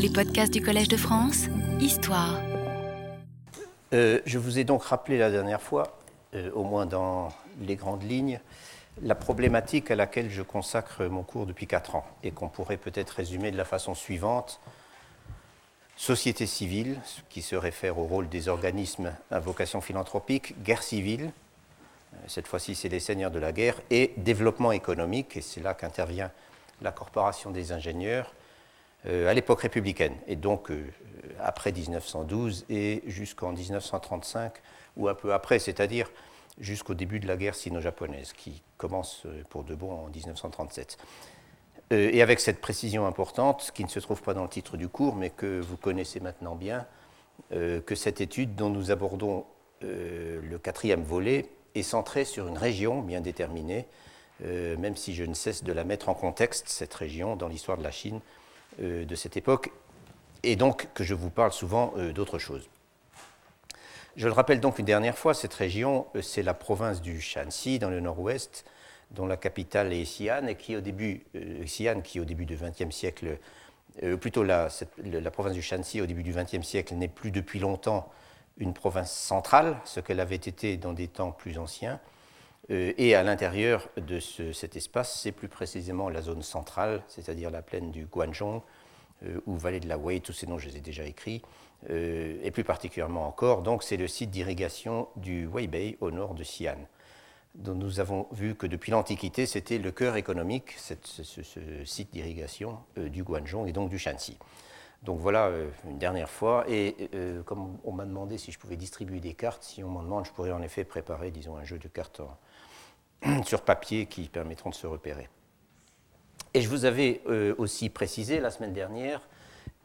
Les podcasts du Collège de France, Histoire. Euh, je vous ai donc rappelé la dernière fois, euh, au moins dans les grandes lignes, la problématique à laquelle je consacre mon cours depuis 4 ans et qu'on pourrait peut-être résumer de la façon suivante. Société civile, ce qui se réfère au rôle des organismes à vocation philanthropique, guerre civile, euh, cette fois-ci c'est les seigneurs de la guerre, et développement économique, et c'est là qu'intervient la Corporation des ingénieurs, à l'époque républicaine, et donc euh, après 1912 et jusqu'en 1935, ou un peu après, c'est-à-dire jusqu'au début de la guerre sino-japonaise, qui commence pour de bon en 1937. et avec cette précision importante, qui ne se trouve pas dans le titre du cours, mais que vous connaissez maintenant bien, que cette étude dont nous abordons le quatrième volet est centrée sur une région bien déterminée, euh, même si je ne cesse de la mettre en contexte, cette région, dans l'histoire de la Chine euh, de cette époque, et donc que je vous parle souvent euh, d'autre chose. Je le rappelle donc une dernière fois, cette région, c'est la province du Shanxi, dans le nord-ouest, dont la capitale est Xi'an, et qui au début, Xi'an, qui au début du XXe siècle, plutôt la, la, province du Shanxi au début du XXe siècle n'est plus depuis longtemps une province centrale, ce qu'elle avait été dans des temps plus anciens. Euh, et à l'intérieur de cet espace, c'est plus précisément la zone centrale, c'est-à-dire la plaine du Guangzhou euh, ou vallée de la Wei, tous ces noms je les ai déjà écrits, euh, et plus particulièrement encore, donc c'est le site d'irrigation du Weibei au nord de Xi'an, dont nous avons vu que depuis l'Antiquité, c'était le cœur économique, ce, site d'irrigation du Guangzhou et donc du Shanxi. Donc voilà, euh, une dernière fois. Et euh, comme on m'a demandé si je pouvais distribuer des cartes, si on m'en demande, je pourrais en effet préparer, disons, un jeu de cartes sur papier qui permettront de se repérer. Et je vous avais euh, aussi précisé la semaine dernière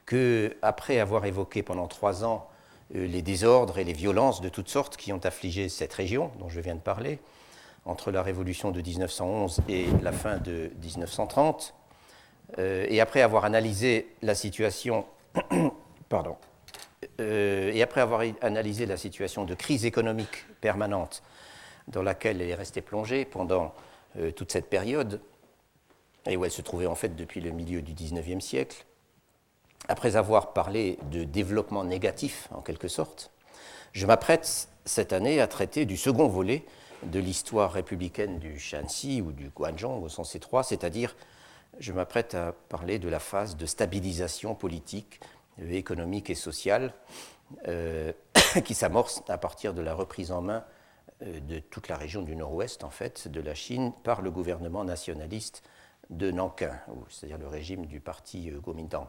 que, après avoir évoqué pendant trois ans les désordres et les violences de toutes sortes qui ont affligé cette région dont je viens de parler, entre la révolution de 1911 et la fin de 1930, euh, et après avoir analysé la situation, pardon, euh, et après avoir analysé la situation de crise économique permanente dans laquelle elle est restée plongée pendant euh, toute cette période, et où elle se trouvait en fait depuis le milieu du XIXe siècle, après avoir parlé de développement négatif en quelque sorte, je m'apprête cette année à traiter du second volet de l'histoire républicaine du Shanxi ou du Guangzhou au sens étroit, c'est-à-dire je m'apprête à parler de la phase de stabilisation politique, économique et sociale euh, qui s'amorce à partir de la reprise en main euh, de toute la région du nord-ouest, en fait, de la Chine, par le gouvernement nationaliste de Nankin, c'est-à-dire le régime du parti Kuomintang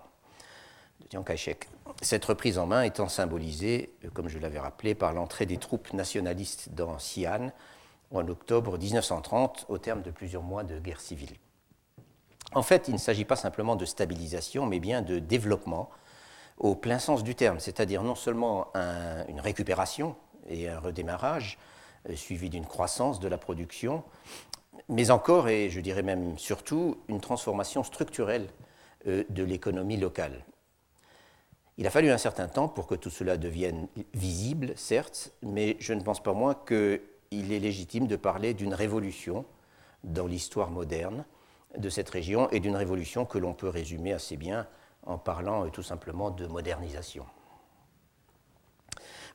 de Chiang Kai-shek. Cette reprise en main étant symbolisée, comme je l'avais rappelé, par l'entrée des troupes nationalistes dans Xi'an en octobre 1930, au terme de plusieurs mois de guerre civile. En fait, il ne s'agit pas simplement de stabilisation, mais bien de développement au plein sens du terme, c'est-à-dire non seulement une récupération et un redémarrage euh, suivi d'une croissance de la production, mais encore, et je dirais même surtout, une transformation structurelle euh, de l'économie locale. Il a fallu un certain temps pour que tout cela devienne visible, certes, mais je ne pense pas moins qu'il est légitime de parler d'une révolution dans l'histoire moderne, de cette région et d'une révolution que l'on peut résumer assez bien en parlant euh, tout simplement de modernisation.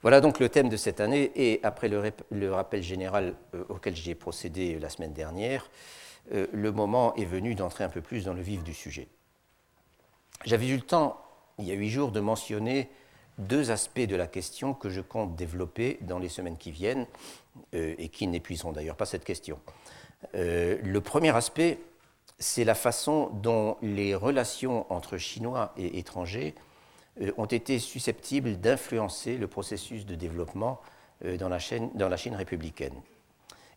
Voilà donc le thème de cette année et après le, rappel général euh, auquel j'ai procédé la semaine dernière, euh, le moment est venu d'entrer un peu plus dans le vif du sujet. J'avais eu le temps, il y a huit jours, de mentionner deux aspects de la question que je compte développer dans les semaines qui viennent et qui n'épuiseront d'ailleurs pas cette question. le premier aspect c'est la façon dont les relations entre Chinois et étrangers euh, ont été susceptibles d'influencer le processus de développement euh, dans la, Chine républicaine.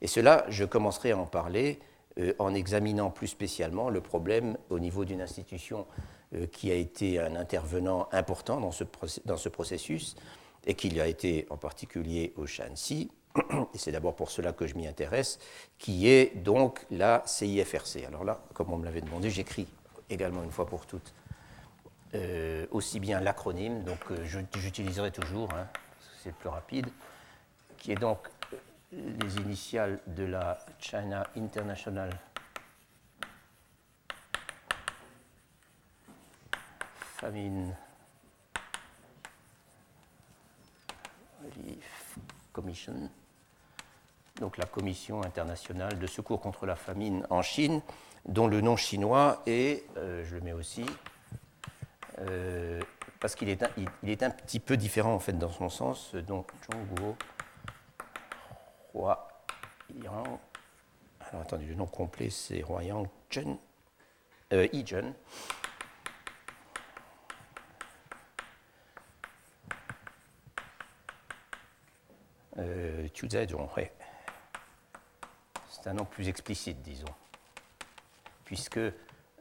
Et cela, je commencerai à en parler euh, en examinant plus spécialement le problème au niveau d'une institution qui a été un intervenant important dans ce, dans ce processus et qui a été en particulier au Shanxi, et c'est d'abord pour cela que je m'y intéresse, qui est donc la CIFRC. Alors là, comme on me l'avait demandé, j'écris également une fois pour toutes euh, aussi bien l'acronyme, donc euh, j'utiliserai toujours, hein, c'est plus rapide, qui est donc euh, les initiales de la China International Famine Relief Commission, donc la Commission internationale de secours contre la famine en Chine, dont le nom chinois est, je le mets aussi, euh, parce qu'il est, un, il, est un petit peu différent en fait dans son sens, donc Zhongguo Yang. Alors attendez, le nom complet c'est Hua Yang euh, Yi Euh, C'est un nom plus explicite, disons. Puisque,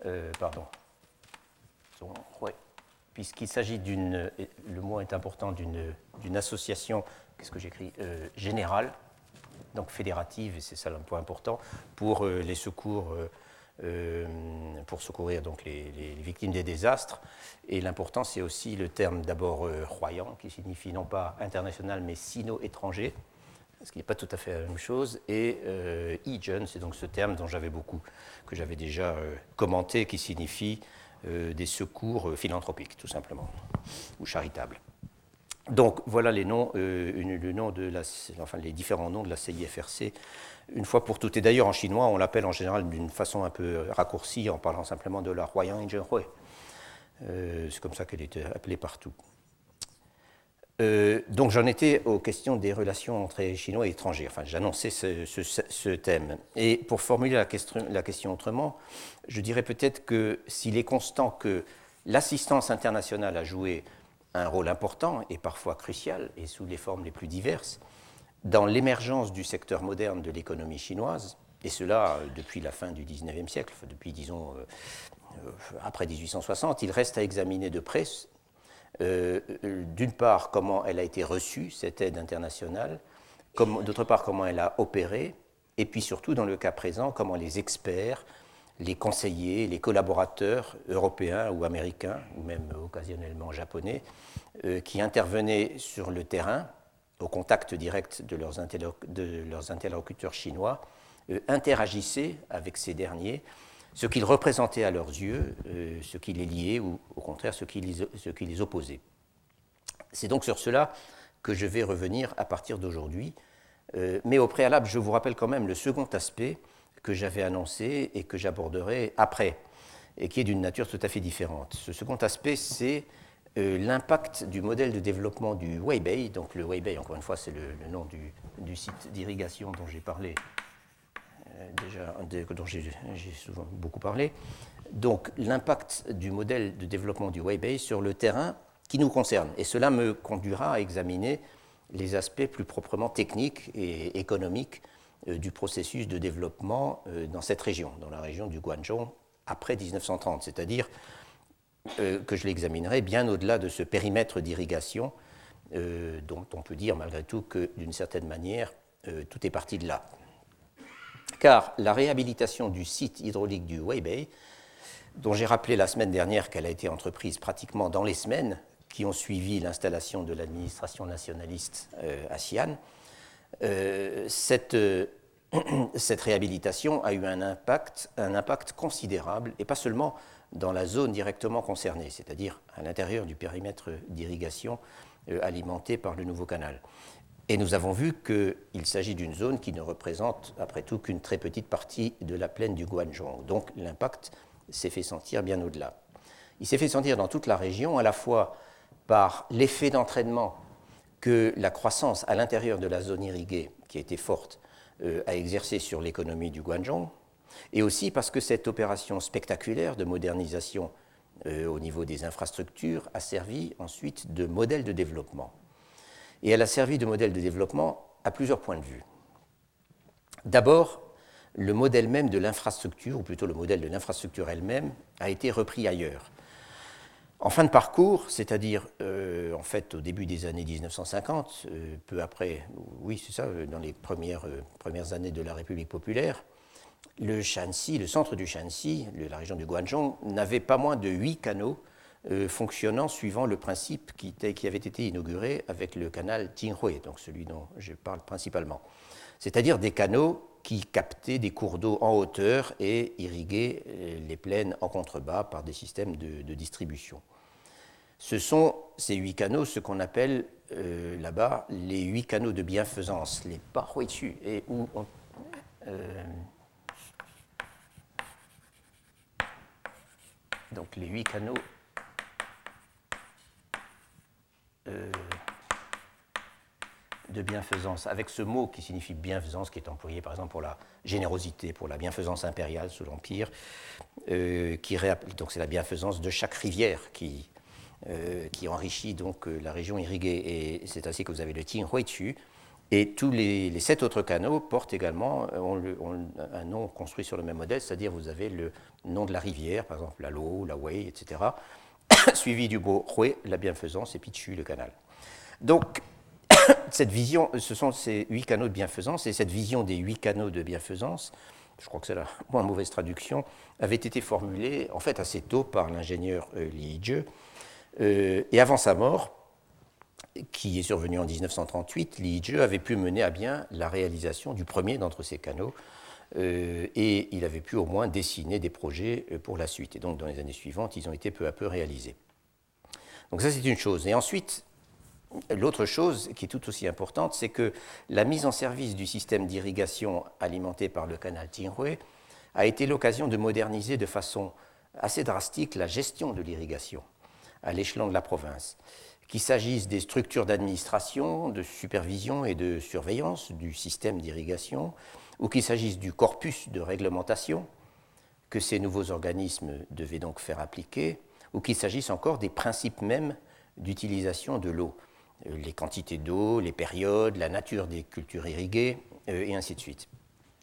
euh, pardon, puisqu'il s'agit d'une, le mot est important, d'une association, qu'est-ce que j'écris, euh, générale, donc fédérative, et c'est ça le point important, pour euh, les secours, pour secourir donc les, victimes des désastres. Et l'important, c'est aussi le terme d'abord royant, qui signifie non pas international, mais sino-étranger ce qui n'est pas tout à fait la même chose. Et euh, e c'est donc ce terme dont j'avais beaucoup, que j'avais déjà euh, commenté, qui signifie euh, des secours euh, philanthropiques, tout simplement, ou charitables. Donc voilà les noms, le nom de la, enfin, les différents noms de la CIFRC, une fois pour toutes. Et d'ailleurs en chinois, on l'appelle en général d'une façon un peu raccourcie, en parlant simplement de la Royang Ingenhui. c'est comme ça qu'elle était appelée partout. Euh, donc j'en étais aux questions des relations entre Chinois et étrangers. Enfin, j'annonçais ce, thème. Et pour formuler la question, la question autrement, je dirais peut-être que s'il est constant que l'assistance internationale a joué un rôle important et parfois crucial, et sous les formes les plus diverses, dans l'émergence du secteur moderne de l'économie chinoise, et cela euh, depuis la fin du XIXe siècle, depuis disons euh, après 1860, il reste à examiner de près euh, d'une part, comment elle a été reçue, cette aide internationale, d'autre part, comment elle a opéré, et puis surtout, dans le cas présent, comment les experts, les conseillers, les collaborateurs européens ou américains, ou même occasionnellement japonais, euh, qui intervenaient sur le terrain, au contact direct de leurs, interlocuteurs chinois, euh, interagissaient avec ces derniers ce qu'ils représentaient à leurs yeux, euh, ce qui les liait ou au contraire ce qui les, opposait. C'est donc sur cela que je vais revenir à partir d'aujourd'hui. Euh, mais au préalable, je vous rappelle quand même le second aspect que j'avais annoncé et que j'aborderai après, et qui est d'une nature tout à fait différente. Ce second aspect, c'est euh, l'impact du modèle de développement du Weibei. Donc le Weibei, encore une fois, c'est le, nom du site d'irrigation dont j'ai parlé déjà, dont j'ai souvent beaucoup parlé. Donc l'impact du modèle de développement du Weibei sur le terrain qui nous concerne. Et cela me conduira à examiner les aspects plus proprement techniques et économiques euh, du processus de développement euh, dans cette région, dans la région du Guangzhou, après 1930, c'est-à-dire euh, que je l'examinerai bien au-delà de ce périmètre d'irrigation dont on peut dire malgré tout que d'une certaine manière, tout est parti de là car la réhabilitation du site hydraulique du Weibei, dont j'ai rappelé la semaine dernière qu'elle a été entreprise pratiquement dans les semaines qui ont suivi l'installation de l'administration nationaliste euh, à Xi'an, euh, cette, euh, cette, réhabilitation a eu un impact, considérable, et pas seulement dans la zone directement concernée, c'est-à-dire à, à l'intérieur du périmètre d'irrigation alimenté par le nouveau canal. Et nous avons vu qu'il s'agit d'une zone qui ne représente, après tout, qu'une très petite partie de la plaine du Guangzhou. Donc l'impact s'est fait sentir bien au-delà. Il s'est fait sentir dans toute la région, à la fois par l'effet d'entraînement que la croissance à l'intérieur de la zone irriguée, qui était forte, euh, a exercé sur l'économie du Guangzhou, et aussi parce que cette opération spectaculaire de modernisation euh, au niveau des infrastructures a servi ensuite de modèle de développement et elle a servi de modèle de développement à plusieurs points de vue. D'abord, le modèle même de l'infrastructure, ou plutôt le modèle de l'infrastructure elle-même, a été repris ailleurs. En fin de parcours, c'est-à-dire euh, en fait au début des années 1950, euh, peu après, oui c'est ça, euh, dans les premières, années de la République populaire, le Shanxi, le centre du Shanxi, la région du Guangzhou, n'avait pas moins de huit canaux euh, fonctionnant suivant le principe qui, avait été inauguré avec le canal Jinghui, donc celui dont je parle principalement. C'est-à-dire des canaux qui captaient des cours d'eau en hauteur et irriguaient euh, les plaines en contrebas par des systèmes de, distribution. ce sont ces huit canaux ce qu'on appelle euh, là-bas les huit canaux de bienfaisance, les dessus et où donc les huit canaux euh, de bienfaisance, avec ce mot qui signifie bienfaisance, qui est employé par exemple pour la générosité, pour la bienfaisance impériale sous l'Empire, qui donc c'est la bienfaisance de chaque rivière qui euh, qui enrichit donc euh, la région irriguée. Et c'est ainsi que vous avez le Qinghuichu. Et tous les, sept autres canaux portent également euh, un nom construit sur le même modèle, c'est-à-dire vous avez le nom de la rivière, par exemple la Lo, la Wei, etc., suivi du mot Hui, la bienfaisance, et Pichu, le canal. Donc, cette vision, ce sont ces huit canaux de bienfaisance, et cette vision des huit canaux de bienfaisance, je crois que c'est la moins mauvaise traduction, avait été formulée en fait assez tôt par l'ingénieur Li Zhe, euh, et avant sa mort, qui est survenue en 1938, Li Zhe avait pu mener à bien la réalisation du premier d'entre ces canaux, euh, et il avait pu au moins dessiner des projets euh, pour la suite. Et donc dans les années suivantes, ils ont été peu à peu réalisés. Donc ça c'est une chose. Et ensuite, l'autre chose qui est tout aussi importante, c'est que la mise en service du système d'irrigation alimenté par le canal Tinghui a été l'occasion de moderniser de façon assez drastique la gestion de l'irrigation à l'échelon de la province. Qu'il s'agisse des structures d'administration, de supervision et de surveillance du système d'irrigation, ou qu'il s'agisse du corpus de réglementation que ces nouveaux organismes devaient donc faire appliquer, ou qu'il s'agisse encore des principes mêmes d'utilisation de l'eau, euh, les quantités d'eau, les périodes, la nature des cultures irriguées, euh, et ainsi de suite.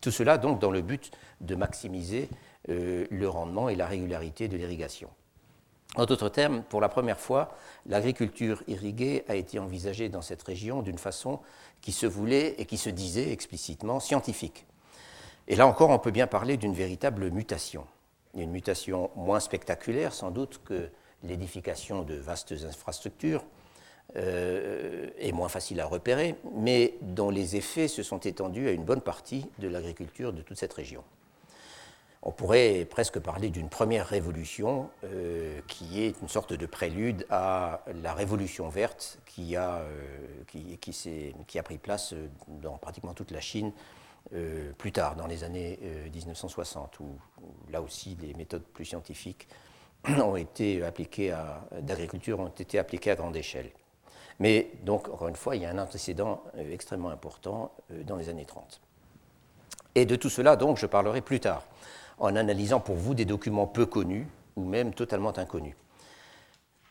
Tout cela donc dans le but de maximiser euh, le rendement et la régularité de l'irrigation. En d'autres termes, pour la première fois, l'agriculture irriguée a été envisagée dans cette région d'une façon qui se voulait et qui se disait explicitement scientifique. Et là encore, on peut bien parler d'une véritable mutation. Une mutation moins spectaculaire sans doute que l'édification de vastes infrastructures, euh, et moins facile à repérer, mais dont les effets se sont étendus à une bonne partie de l'agriculture de toute cette région on pourrait presque parler d'une première révolution euh, qui est une sorte de prélude à la révolution verte qui a, euh, qui, a pris place dans pratiquement toute la Chine euh, plus tard, dans les années 1960, où, là aussi les méthodes plus scientifiques ont été appliquées d'agriculture ont été appliquées à grande échelle. Mais donc, encore une fois, il y a un antécédent extrêmement important dans les années 30. Et de tout cela, donc, je parlerai plus tard en analysant pour vous des documents peu connus ou même totalement inconnus.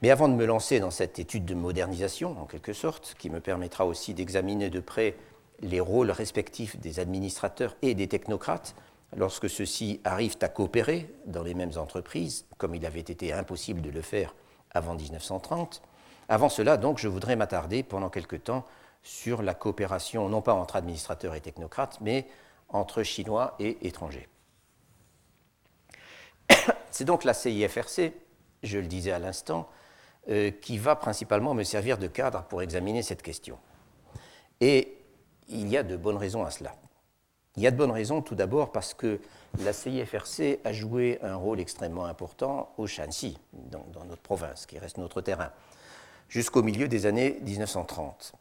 Mais avant de me lancer dans cette étude de modernisation, en quelque sorte, qui me permettra aussi d'examiner de près les rôles respectifs des administrateurs et des technocrates, lorsque ceux-ci arrivent à coopérer dans les mêmes entreprises, comme il avait été impossible de le faire avant 1930, avant cela, donc, je voudrais m'attarder pendant quelque temps sur la coopération, non pas entre administrateurs et technocrates, mais entre Chinois et étrangers. C'est donc la CIFRC, je le disais à l'instant, euh, qui va principalement me servir de cadre pour examiner cette question. Et il y a de bonnes raisons à cela. Il y a de bonnes raisons tout d'abord parce que la CIFRC a joué un rôle extrêmement important au Shanxi, dans, notre province, qui reste notre terrain, jusqu'au milieu des années 1930.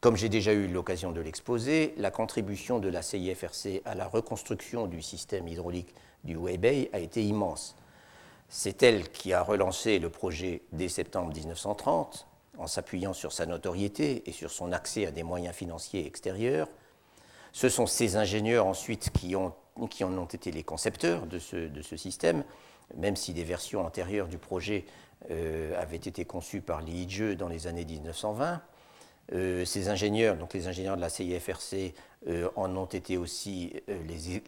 Comme j'ai déjà eu l'occasion de l'exposer, la contribution de la CIFRC à la reconstruction du système hydraulique du Weibei a été immense. C'est elle qui a relancé le projet dès septembre 1930 en s'appuyant sur sa notoriété et sur son accès à des moyens financiers extérieurs. Ce sont ces ingénieurs ensuite qui, ont, qui en ont été les concepteurs de ce, de ce, système, même si des versions antérieures du projet euh, avaient été conçues par Li dans les années 1920. Euh, ces ingénieurs, donc les ingénieurs de la CIFRC, euh, en ont été aussi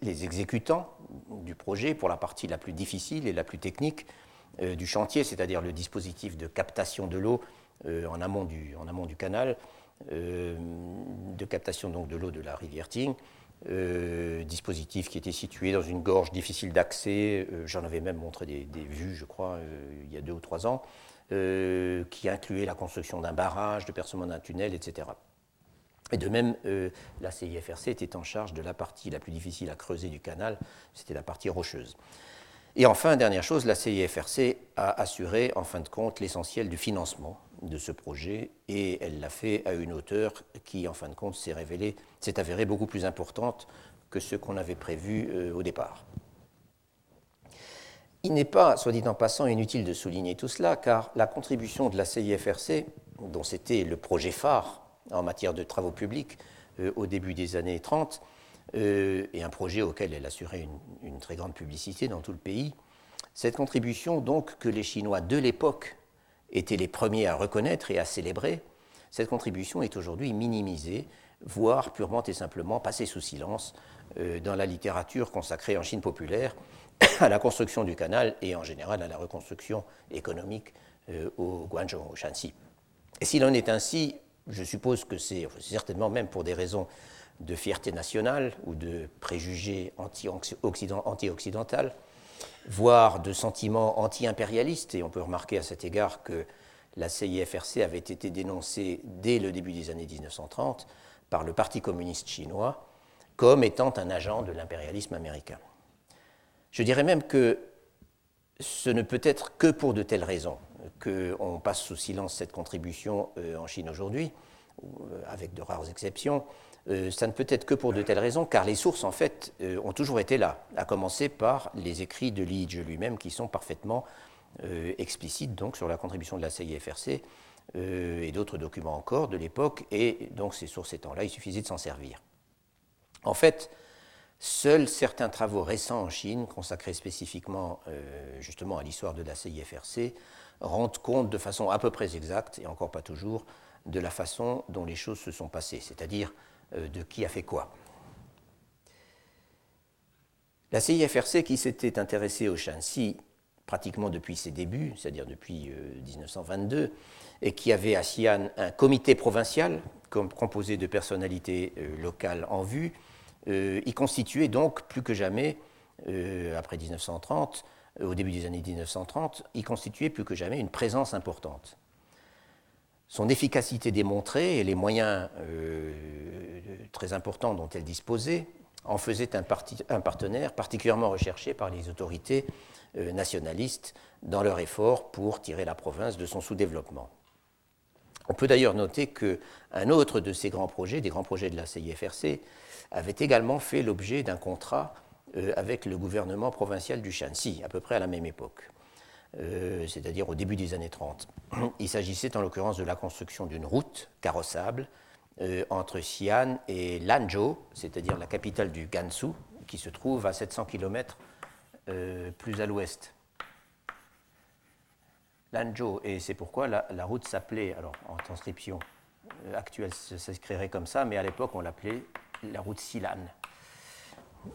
les, exécutants du projet pour la partie la plus difficile et la plus technique du chantier, c'est-à-dire le dispositif de captation de l'eau en, amont du, en amont du canal, de captation donc de l'eau de la rivière Ting. dispositif qui était situé dans une gorge difficile d'accès. J'en avais même montré des, vues, je crois, il y a deux ou trois ans. Euh, qui incluait la construction d'un barrage, de percement d'un tunnel, etc. Et de même, euh, la CIFRC était en charge de la partie la plus difficile à creuser du canal, c'était la partie rocheuse. Et enfin, dernière chose, la CIFRC a assuré en fin de compte l'essentiel du financement de ce projet et elle l'a fait à une hauteur qui en fin de compte s'est révélée, s'est avérée beaucoup plus importante que ce qu'on avait prévu euh, au départ. Il n'est pas, soit dit en passant, inutile de souligner tout cela, car la contribution de la CIFRC, dont c'était le projet phare en matière de travaux publics euh, au début des années 30, euh, et un projet auquel elle assurait une, très grande publicité dans tout le pays, cette contribution donc que les Chinois de l'époque étaient les premiers à reconnaître et à célébrer, cette contribution est aujourd'hui minimisée, voire purement et simplement passée sous silence euh, dans la littérature consacrée en Chine populaire à la construction du canal et en général à la reconstruction économique euh, au Guangzhou, au Shanxi. Et s'il en est ainsi, je suppose que c'est certainement même pour des raisons de fierté nationale ou de préjugés anti-occidental, voire de sentiments anti-impérialistes, et on peut remarquer à cet égard que la CIFRC avait été dénoncée dès le début des années 1930 par le Parti communiste chinois comme étant un agent de l'impérialisme américain. Je dirais même que ce ne peut être que pour de telles raisons qu'on passe sous silence cette contribution euh, en Chine aujourd'hui, euh, avec de rares exceptions. Euh, ça ne peut être que pour de telles raisons, car les sources, en fait, ont toujours été là, à commencer par les écrits de Li lui-même, qui sont parfaitement explicites donc, sur la contribution de la CIFRC et d'autres documents encore de l'époque, et donc ces sources étant là, il suffisait de s'en servir. En fait, Seuls certains travaux récents en Chine, consacrés spécifiquement euh, justement à l'histoire de la CIFRC, rendent compte de façon à peu près exacte, et encore pas toujours, de la façon dont les choses se sont passées, c'est-à-dire euh, de qui a fait quoi. La CIFRC, qui s'était intéressée au Shanxi pratiquement depuis ses débuts, c'est-à-dire depuis 1922, euh, et qui avait à Xi'an un comité provincial composé de personnalités locales en vue, euh, il constituait donc plus que jamais, euh, après 1930, euh, au début des années 1930, il constituait plus que jamais une présence importante. Son efficacité démontrée et les moyens très importants dont elle disposait en faisaient un, partenaire particulièrement recherché par les autorités nationalistes dans leur effort pour tirer la province de son sous-développement. On peut d'ailleurs noter qu'un autre de ces grands projets, des grands projets de la CIFRC, avait également fait l'objet d'un contrat euh, avec le gouvernement provincial du Shanxi, à peu près à la même époque, euh, c'est-à-dire au début des années 30. Il s'agissait en l'occurrence de la construction d'une route carrossable euh, entre Xi'an et Lanzhou, c'est-à-dire la capitale du Gansu, qui se trouve à 700 km plus à l'ouest. Lanzhou, et c'est pourquoi la, la route s'appelait, alors en transcription actuelle, ça s'écrirait comme ça, mais à l'époque on l'appelait la route Silan.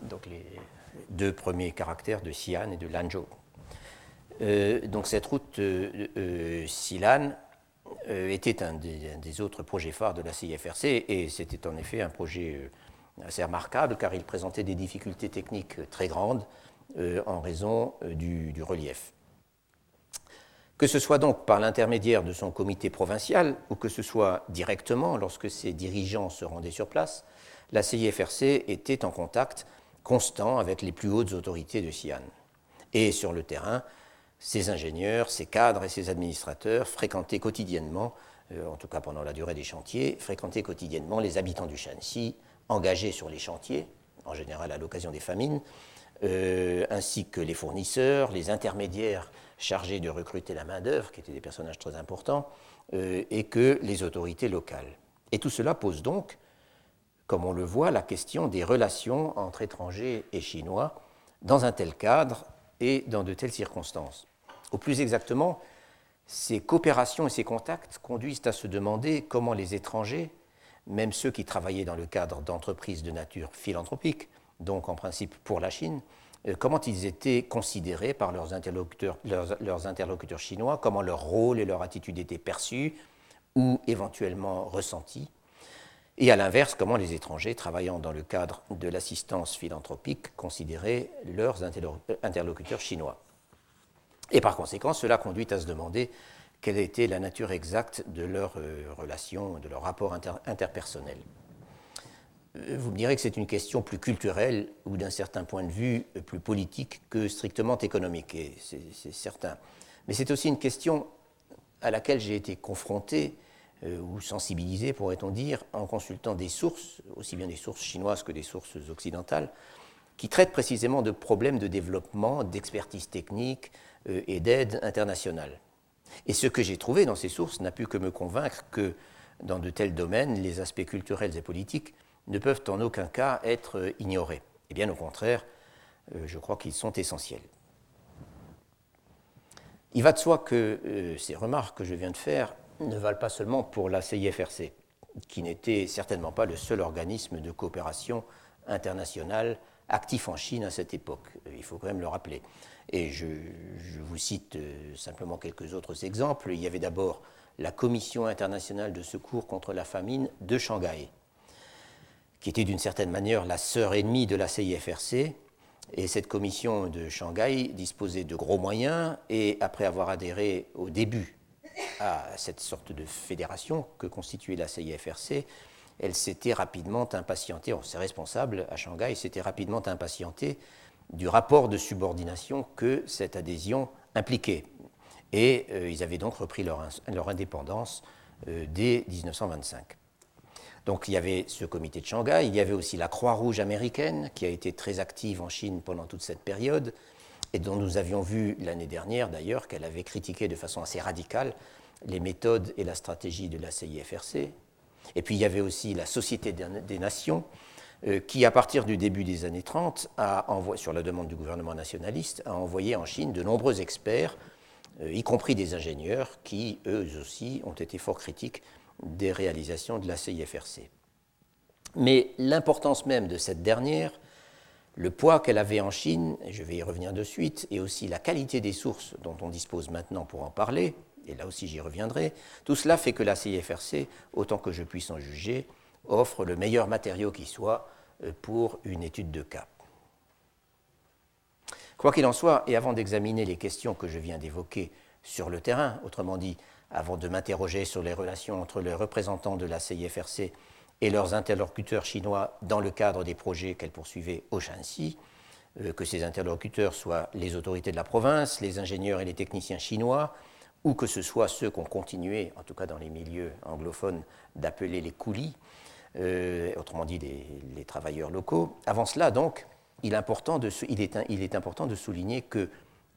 Donc les deux premiers caractères de Xi'an et de Lanzhou. Euh, donc cette route euh, euh Silan euh, était un des, autres projets phares de la CIFRC et c'était en effet un projet assez remarquable car il présentait des difficultés techniques très grandes en raison du, du relief. Que ce soit donc par l'intermédiaire de son comité provincial ou que ce soit directement lorsque ses dirigeants se rendaient sur place, la CIFRC était en contact constant avec les plus hautes autorités de Xi'an. Et sur le terrain, ses ingénieurs, ses cadres et ses administrateurs fréquentaient quotidiennement, euh, en tout cas pendant la durée des chantiers, fréquentaient quotidiennement les habitants du Shanxi engagés sur les chantiers, en général à l'occasion des famines, euh, ainsi que les fournisseurs, les intermédiaires chargés de recruter la main-d'œuvre, qui étaient des personnages très importants, euh, et que les autorités locales. Et tout cela pose donc comme on le voit, la question des relations entre étrangers et Chinois dans un tel cadre et dans de telles circonstances. Au plus exactement, ces coopérations et ces contacts conduisent à se demander comment les étrangers, même ceux qui travaillaient dans le cadre d'entreprises de nature philanthropique, donc en principe pour la Chine, euh, comment ils étaient considérés par leurs interlocuteurs chinois, comment leur rôle et leur attitude étaient perçus ou éventuellement ressentis et à l'inverse, comment les étrangers travaillant dans le cadre de l'assistance philanthropique considéraient leurs interlocuteurs chinois. Et par conséquent, cela conduit à se demander quelle était la nature exacte de leurs euh, relations, de leurs rapports interpersonnels. euh, vous me direz que c'est une question plus culturelle ou d'un certain point de vue plus politique que strictement économique, et c'est certain. Mais c'est aussi une question à laquelle j'ai été confronté euh, ou sensibilisé, pourrait-on dire, en consultant des sources, aussi bien des sources chinoises que des sources occidentales, qui traitent précisément de problèmes de développement, d'expertise technique euh, et d'aide internationale. Et ce que j'ai trouvé dans ces sources n'a pu que me convaincre que dans de tels domaines, les aspects culturels et politiques ne peuvent en aucun cas être ignorés. Et bien au contraire, euh, je crois qu'ils sont essentiels. Il va de soi que euh, ces remarques que je viens de faire ne valent pas seulement pour la CIFRC, qui n'était certainement pas le seul organisme de coopération internationale actif en Chine à cette époque. Il faut quand même le rappeler. Et je, vous cite euh, simplement quelques autres exemples. Il y avait d'abord la Commission internationale de secours contre la famine de Shanghai, qui était d'une certaine manière la sœur ennemie de la CIFRC. Et cette commission de Shanghai disposait de gros moyens et après avoir adhéré au début à cette sorte de fédération que constituait la CIFRC, elle s'était rapidement impatientée, ses responsables à Shanghai s'étaient rapidement impatientés du rapport de subordination que cette adhésion impliquait. Et euh, ils avaient donc repris leur, indépendance euh, dès 1925. Donc il y avait ce comité de Shanghai, il y avait aussi la Croix-Rouge américaine qui a été très active en Chine pendant toute cette période et dont nous avions vu l'année dernière d'ailleurs qu'elle avait critiqué de façon assez radicale les méthodes et la stratégie de la CIFRC. Et puis il y avait aussi la Société des Nations euh, qui, à partir du début des années 30, a sur la demande du gouvernement nationaliste, a envoyé en Chine de nombreux experts, euh, y compris des ingénieurs, qui, eux aussi, ont été fort critiques des réalisations de la CIFRC. Mais l'importance même de cette dernière, le poids qu'elle avait en Chine, je vais y revenir de suite, et aussi la qualité des sources dont on dispose maintenant pour en parler, et là aussi j'y reviendrai, tout cela fait que la CIFRC, autant que je puisse en juger, offre le meilleur matériau qui soit euh, pour une étude de cas. Quoi qu'il en soit, et avant d'examiner les questions que je viens d'évoquer sur le terrain, autrement dit, avant de m'interroger sur les relations entre les représentants de la CIFRC et leurs interlocuteurs chinois dans le cadre des projets qu'elle poursuivait au Shanxi, euh, que ces interlocuteurs soient les autorités de la province, les ingénieurs et les techniciens chinois, ou que ce soit ceux qu'on continué, en tout cas dans les milieux anglophones, d'appeler les coulis, euh, autrement dit les travailleurs locaux. Avant cela, donc, il, est important de, il, est, il est important de souligner que,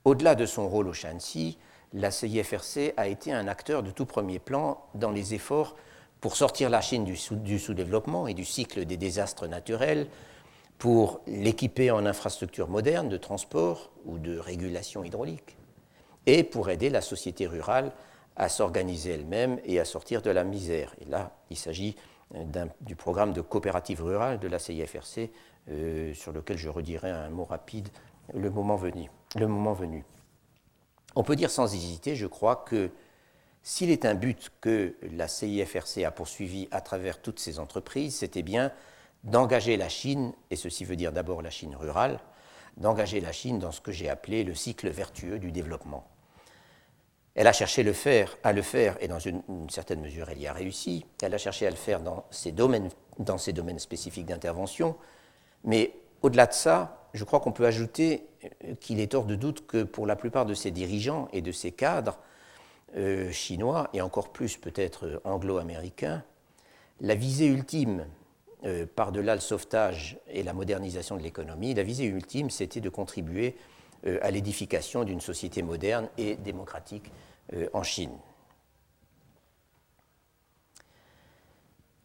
au-delà de son rôle au Shanxi, la CIFRC a été un acteur de tout premier plan dans les efforts pour sortir la Chine du sous-développement et du cycle des désastres naturels, pour l'équiper en infrastructures modernes de transport ou de régulation hydraulique, et pour aider la société rurale à s'organiser elle-même et à sortir de la misère. Et là, il s'agit du programme de coopérative rurale de la CIFRC, euh, sur lequel je redirai un mot rapide le moment venu. Le moment venu. On peut dire sans hésiter, je crois, que s'il est un but que la CIFRC a poursuivi à travers toutes ces entreprises, c'était bien d'engager la Chine, et ceci veut dire d'abord la Chine rurale, d'engager la Chine dans ce que j'ai appelé le cycle vertueux du développement. Elle a cherché le faire, à le faire, et dans une, certaine mesure, elle y a réussi. Elle a cherché à le faire dans ses domaines, dans spécifiques d'intervention. Mais au-delà de ça, je crois qu'on peut ajouter euh, qu'il est hors de doute que pour la plupart de ses dirigeants et de ses cadres euh, chinois, et encore plus peut-être euh, anglo-américains, la visée ultime, par-delà le sauvetage et la modernisation de l'économie, la visée ultime, c'était de contribuer à l'édification d'une société moderne et démocratique euh, en Chine.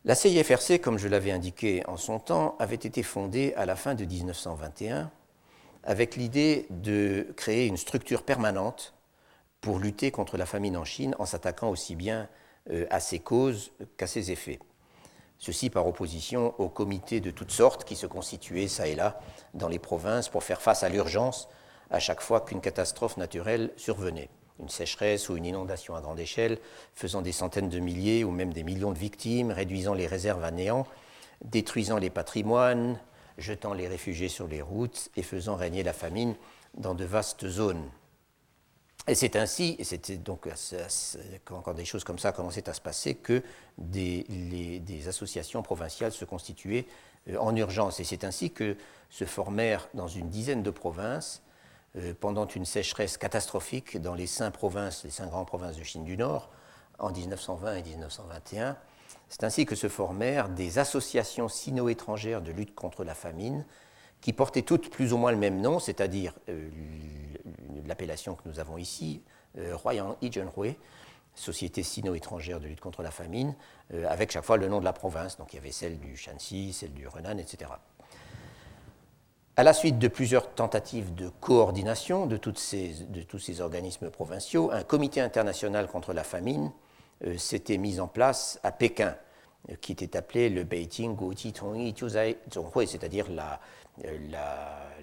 La CIFRC, comme je l'avais indiqué en son temps, avait été fondée à la fin de 1921 avec l'idée de créer une structure permanente pour lutter contre la famine en Chine en s'attaquant aussi bien euh, à ses causes qu'à ses effets. Ceci par opposition aux comités de toutes sortes qui se constituaient ça et là dans les provinces pour faire face à l'urgence à chaque fois qu'une catastrophe naturelle survenait. Une sécheresse ou une inondation à grande échelle, faisant des centaines de milliers ou même des millions de victimes, réduisant les réserves à néant, détruisant les patrimoines, jetant les réfugiés sur les routes et faisant régner la famine dans de vastes zones. Et c'est ainsi, et c'était donc quand, des choses comme ça commençaient à se passer, que des, des associations provinciales se constituaient en urgence. Et c'est ainsi que se formèrent dans une dizaine de provinces, pendant une sécheresse catastrophique dans les cinq provinces, les cinq grandes provinces de Chine du Nord, en 1920 et 1921, c'est ainsi que se formèrent des associations sino-étrangères de lutte contre la famine, qui portaient toutes plus ou moins le même nom, c'est-à-dire euh, l'appellation que nous avons ici, euh, Royan Ijenhui, Société sino-étrangère de lutte contre la famine, euh, avec chaque fois le nom de la province. Donc il y avait celle du Shanxi, celle du Renan, etc. À la suite de plusieurs tentatives de coordination de, ces, tous ces organismes provinciaux, un comité international contre la famine euh, s'était mis en place à Pékin, euh, qui était appelé le Beijing Tongyi c'est-à-dire euh,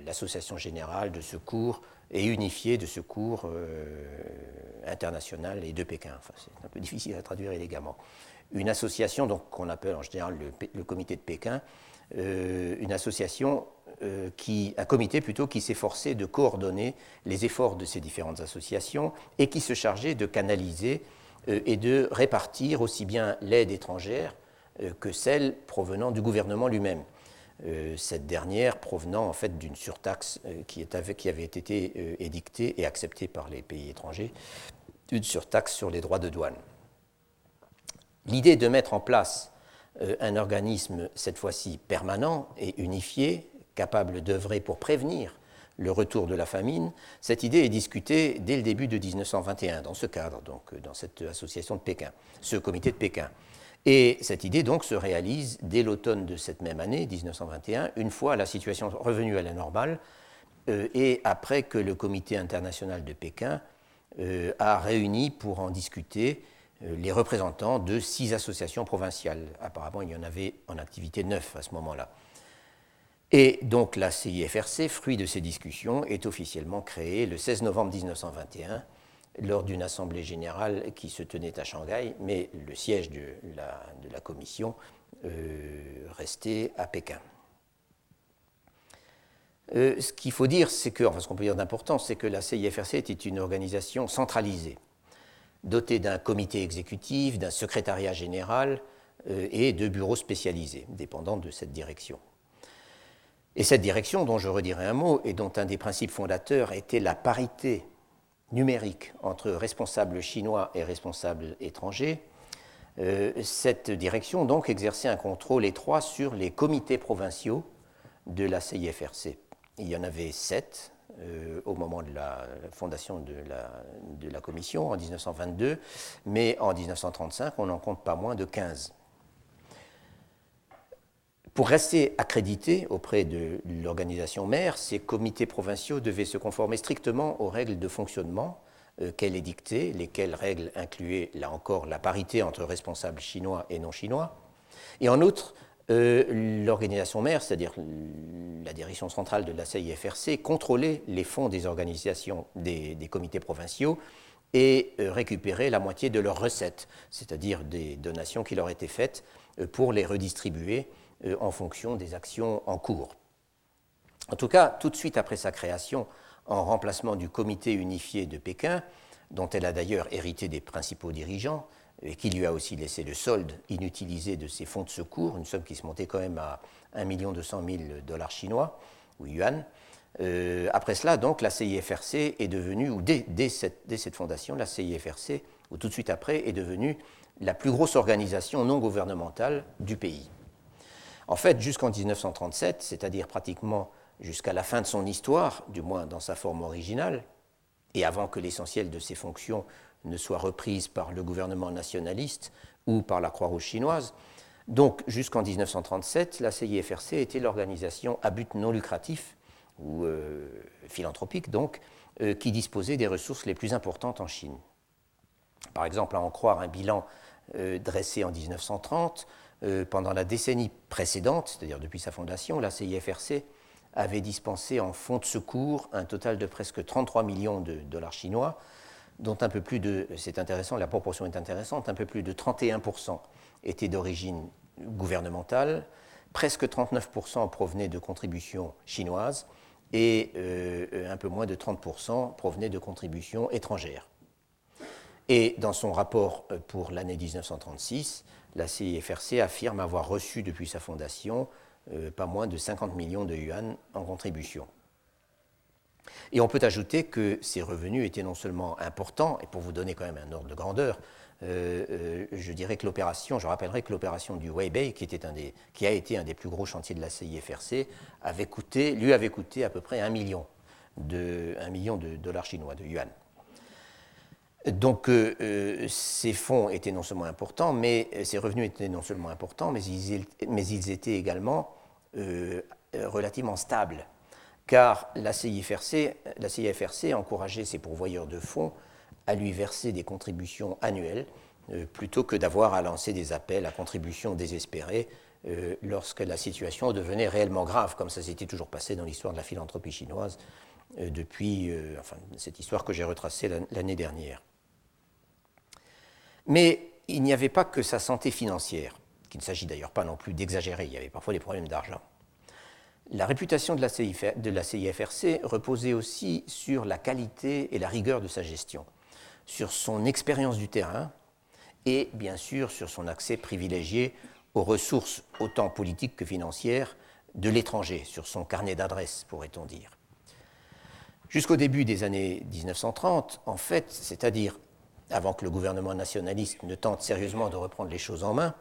l'association générale de secours et unifiée de secours international et de Pékin. C'est un peu difficile à traduire élégamment. Une association, donc qu'on appelle en général le, comité de Pékin, une association qui, un comité plutôt qui s'efforçait de coordonner les efforts de ces différentes associations et qui se chargeait de canaliser euh, et de répartir aussi bien l'aide étrangère euh, que celle provenant du gouvernement lui-même. Euh, cette dernière provenant en fait d'une surtaxe qui, avait été édictée et acceptée par les pays étrangers, une surtaxe sur les droits de douane. L'idée de mettre en place un organisme, cette fois-ci permanent et unifié, capable d'œuvrer pour prévenir le retour de la famine, cette idée est discutée dès le début de 1921, dans ce cadre, donc dans cette association de Pékin, ce comité de Pékin. Et cette idée donc se réalise dès l'automne de cette même année, 1921, une fois la situation revenue à la normale, euh, et après que le comité international de Pékin euh, a réuni pour en discuter euh, les représentants de six associations provinciales. Apparemment, il y en avait en activité neuf à ce moment-là. Et donc la CIFRC, fruit de ces discussions, est officiellement créée le 16 novembre 1921 lors d'une assemblée générale qui se tenait à Shanghai, mais le siège de la, commission euh, restait à Pékin. Euh, ce qu'il faut dire, c'est que, enfin ce qu'on peut dire d'important, c'est que la CIFRC était une organisation centralisée, dotée d'un comité exécutif, d'un secrétariat général euh, et de bureaux spécialisés, dépendant de cette direction. Et cette direction, dont je redirai un mot, et dont un des principes fondateurs était la parité numérique entre responsables chinois et responsables étrangers, euh, cette direction donc exerçait un contrôle étroit sur les comités provinciaux de la CIFRC. Il y en avait sept euh, au moment de la fondation de la, de la, commission en 1922, mais en 1935, on n'en compte pas moins de 15. Pour rester accrédités auprès de l'organisation mère, ces comités provinciaux devaient se conformer strictement aux règles de fonctionnement euh, qu'elle édictait, lesquelles règles incluaient, là encore, la parité entre responsables chinois et non chinois. Et en outre, euh, l'organisation mère, c'est-à-dire la direction centrale de la CIFRC, contrôlait les fonds des organisations des, comités provinciaux et euh, récupérait la moitié de leurs recettes, c'est-à-dire des donations qui leur étaient faites pour les redistribuer en fonction des actions en cours. En tout cas, tout de suite après sa création, en remplacement du comité unifié de Pékin, dont elle a d'ailleurs hérité des principaux dirigeants, et qui lui a aussi laissé le solde inutilisé de ses fonds de secours, une somme qui se montait quand même à 1 200 000 dollars chinois, ou yuan. Euh, après cela, donc, la CIFRC est devenue, ou dès, cette, dès, cette, fondation, la CIFRC, ou tout de suite après, est devenue la plus grosse organisation non gouvernementale du pays. En fait, jusqu'en 1937, c'est-à-dire pratiquement jusqu'à la fin de son histoire, du moins dans sa forme originale, et avant que l'essentiel de ses fonctions ne soit reprise par le gouvernement nationaliste ou par la Croix-Rouge chinoise, donc jusqu'en 1937, la CIFRC était l'organisation à but non lucratif, ou euh, philanthropique donc, euh, qui disposait des ressources les plus importantes en Chine. Par exemple, à en croire un bilan euh, dressé en 1930, euh, pendant la décennie précédente, c'est-à-dire depuis sa fondation, la CIFRC avait dispensé en fonds de secours un total de presque 33 millions de dollars chinois, dont un peu plus de, c'est intéressant, la proportion est intéressante, un peu plus de 31% étaient d'origine gouvernementale, presque 39% provenaient de contributions chinoises et euh, un peu moins de 30% provenaient de contributions étrangères. Et dans son rapport euh, pour l'année 1936, la CIFRC affirme avoir reçu depuis sa fondation pas moins de 50 millions de yuan en contribution. Et on peut ajouter que ces revenus étaient non seulement importants, et pour vous donner quand même un ordre de grandeur, euh, euh, je dirais que l'opération, je rappellerai que l'opération du Weibei, qui, a été un des plus gros chantiers de la CIFRC, lui avait coûté à peu près un million de, million de dollars chinois, de yuan. Donc euh, ces fonds étaient non seulement importants, mais ces revenus étaient non seulement importants, mais ils, étaient également relativement stables car la CIFRC, encourageait ses pourvoyeurs de fonds à lui verser des contributions annuelles euh, plutôt que d'avoir à lancer des appels à contributions désespérées euh, lorsque la situation devenait réellement grave, comme ça s'était toujours passé dans l'histoire de la philanthropie chinoise euh, depuis cette histoire que j'ai retracée l'année dernière. Mais il n'y avait pas que sa santé financière, qu'il ne s'agit d'ailleurs pas non plus d'exagérer, il y avait parfois des problèmes d'argent. La réputation de la, CIFRC reposait aussi sur la qualité et la rigueur de sa gestion, sur son expérience du terrain et bien sûr sur son accès privilégié aux ressources autant politiques que financières de l'étranger, sur son carnet d'adresses, pourrait-on dire. Jusqu'au début des années 1930, en fait, c'est-à-dire avant que le gouvernement nationaliste ne tente sérieusement de reprendre les choses en main,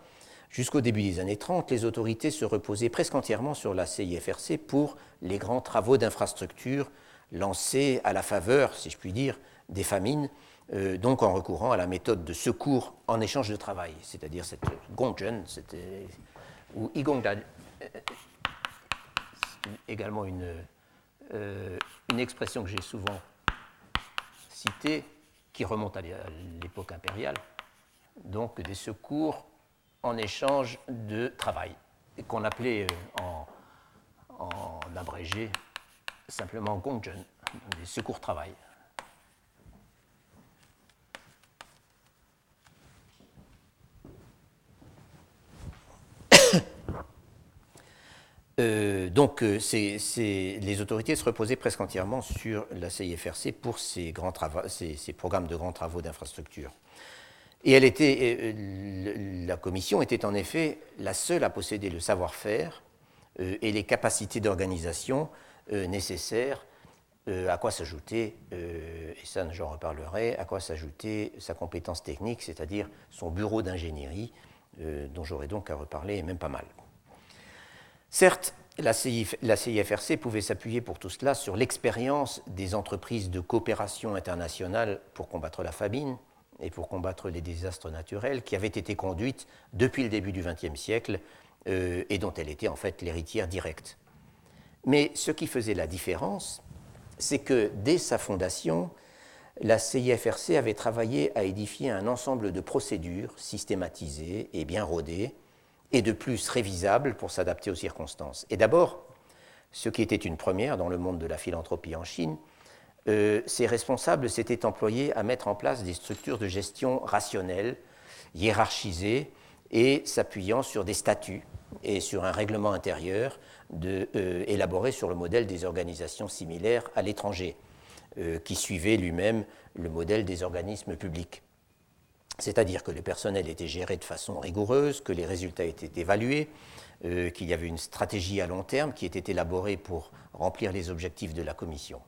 Jusqu'au début des années 30, les autorités se reposaient presque entièrement sur la CIFRC pour les grands travaux d'infrastructure lancés à la faveur, si je puis dire, des famines, euh, donc en recourant à la méthode de secours en échange de travail, c'est-à-dire cette Gongzhen, ou Igongda, euh, également une, euh, une expression que j'ai souvent citée, qui remonte à l'époque impériale, donc des secours en échange de travail, qu'on appelait euh, en, abrégé simplement Gongzhen, des secours travail. Euh, donc, euh, les autorités se reposaient presque entièrement sur la CIFRC pour ces programmes de grands travaux d'infrastructure. Et euh, la commission était en effet la seule à posséder le savoir-faire et les capacités d'organisation nécessaires, à quoi s'ajouter, et ça j'en reparlerai, à quoi s'ajouter sa compétence technique, c'est-à-dire son bureau d'ingénierie, dont j'aurai donc à reparler, et même pas mal. Certes, la, CIFRC pouvait s'appuyer pour tout cela sur l'expérience des entreprises de coopération internationale pour combattre la famine, et pour combattre les désastres naturels qui avaient été conduites depuis le début du XXe siècle euh, et dont elle était en fait l'héritière directe. Mais ce qui faisait la différence, c'est que dès sa fondation, la CIFRC avait travaillé à édifier un ensemble de procédures systématisées et bien rodées, et de plus révisables pour s'adapter aux circonstances. Et d'abord, ce qui était une première dans le monde de la philanthropie en Chine, euh, ces responsables s'étaient employés à mettre en place des structures de gestion rationnelles, hiérarchisées et s'appuyant sur des statuts et sur un règlement intérieur euh, élaboré sur le modèle des organisations similaires à l'étranger, euh, qui suivait lui-même le modèle des organismes publics. C'est-à-dire que le personnel était géré de façon rigoureuse, que les résultats étaient évalués, qu'il y avait une stratégie à long terme qui était élaborée pour remplir les objectifs de la commission.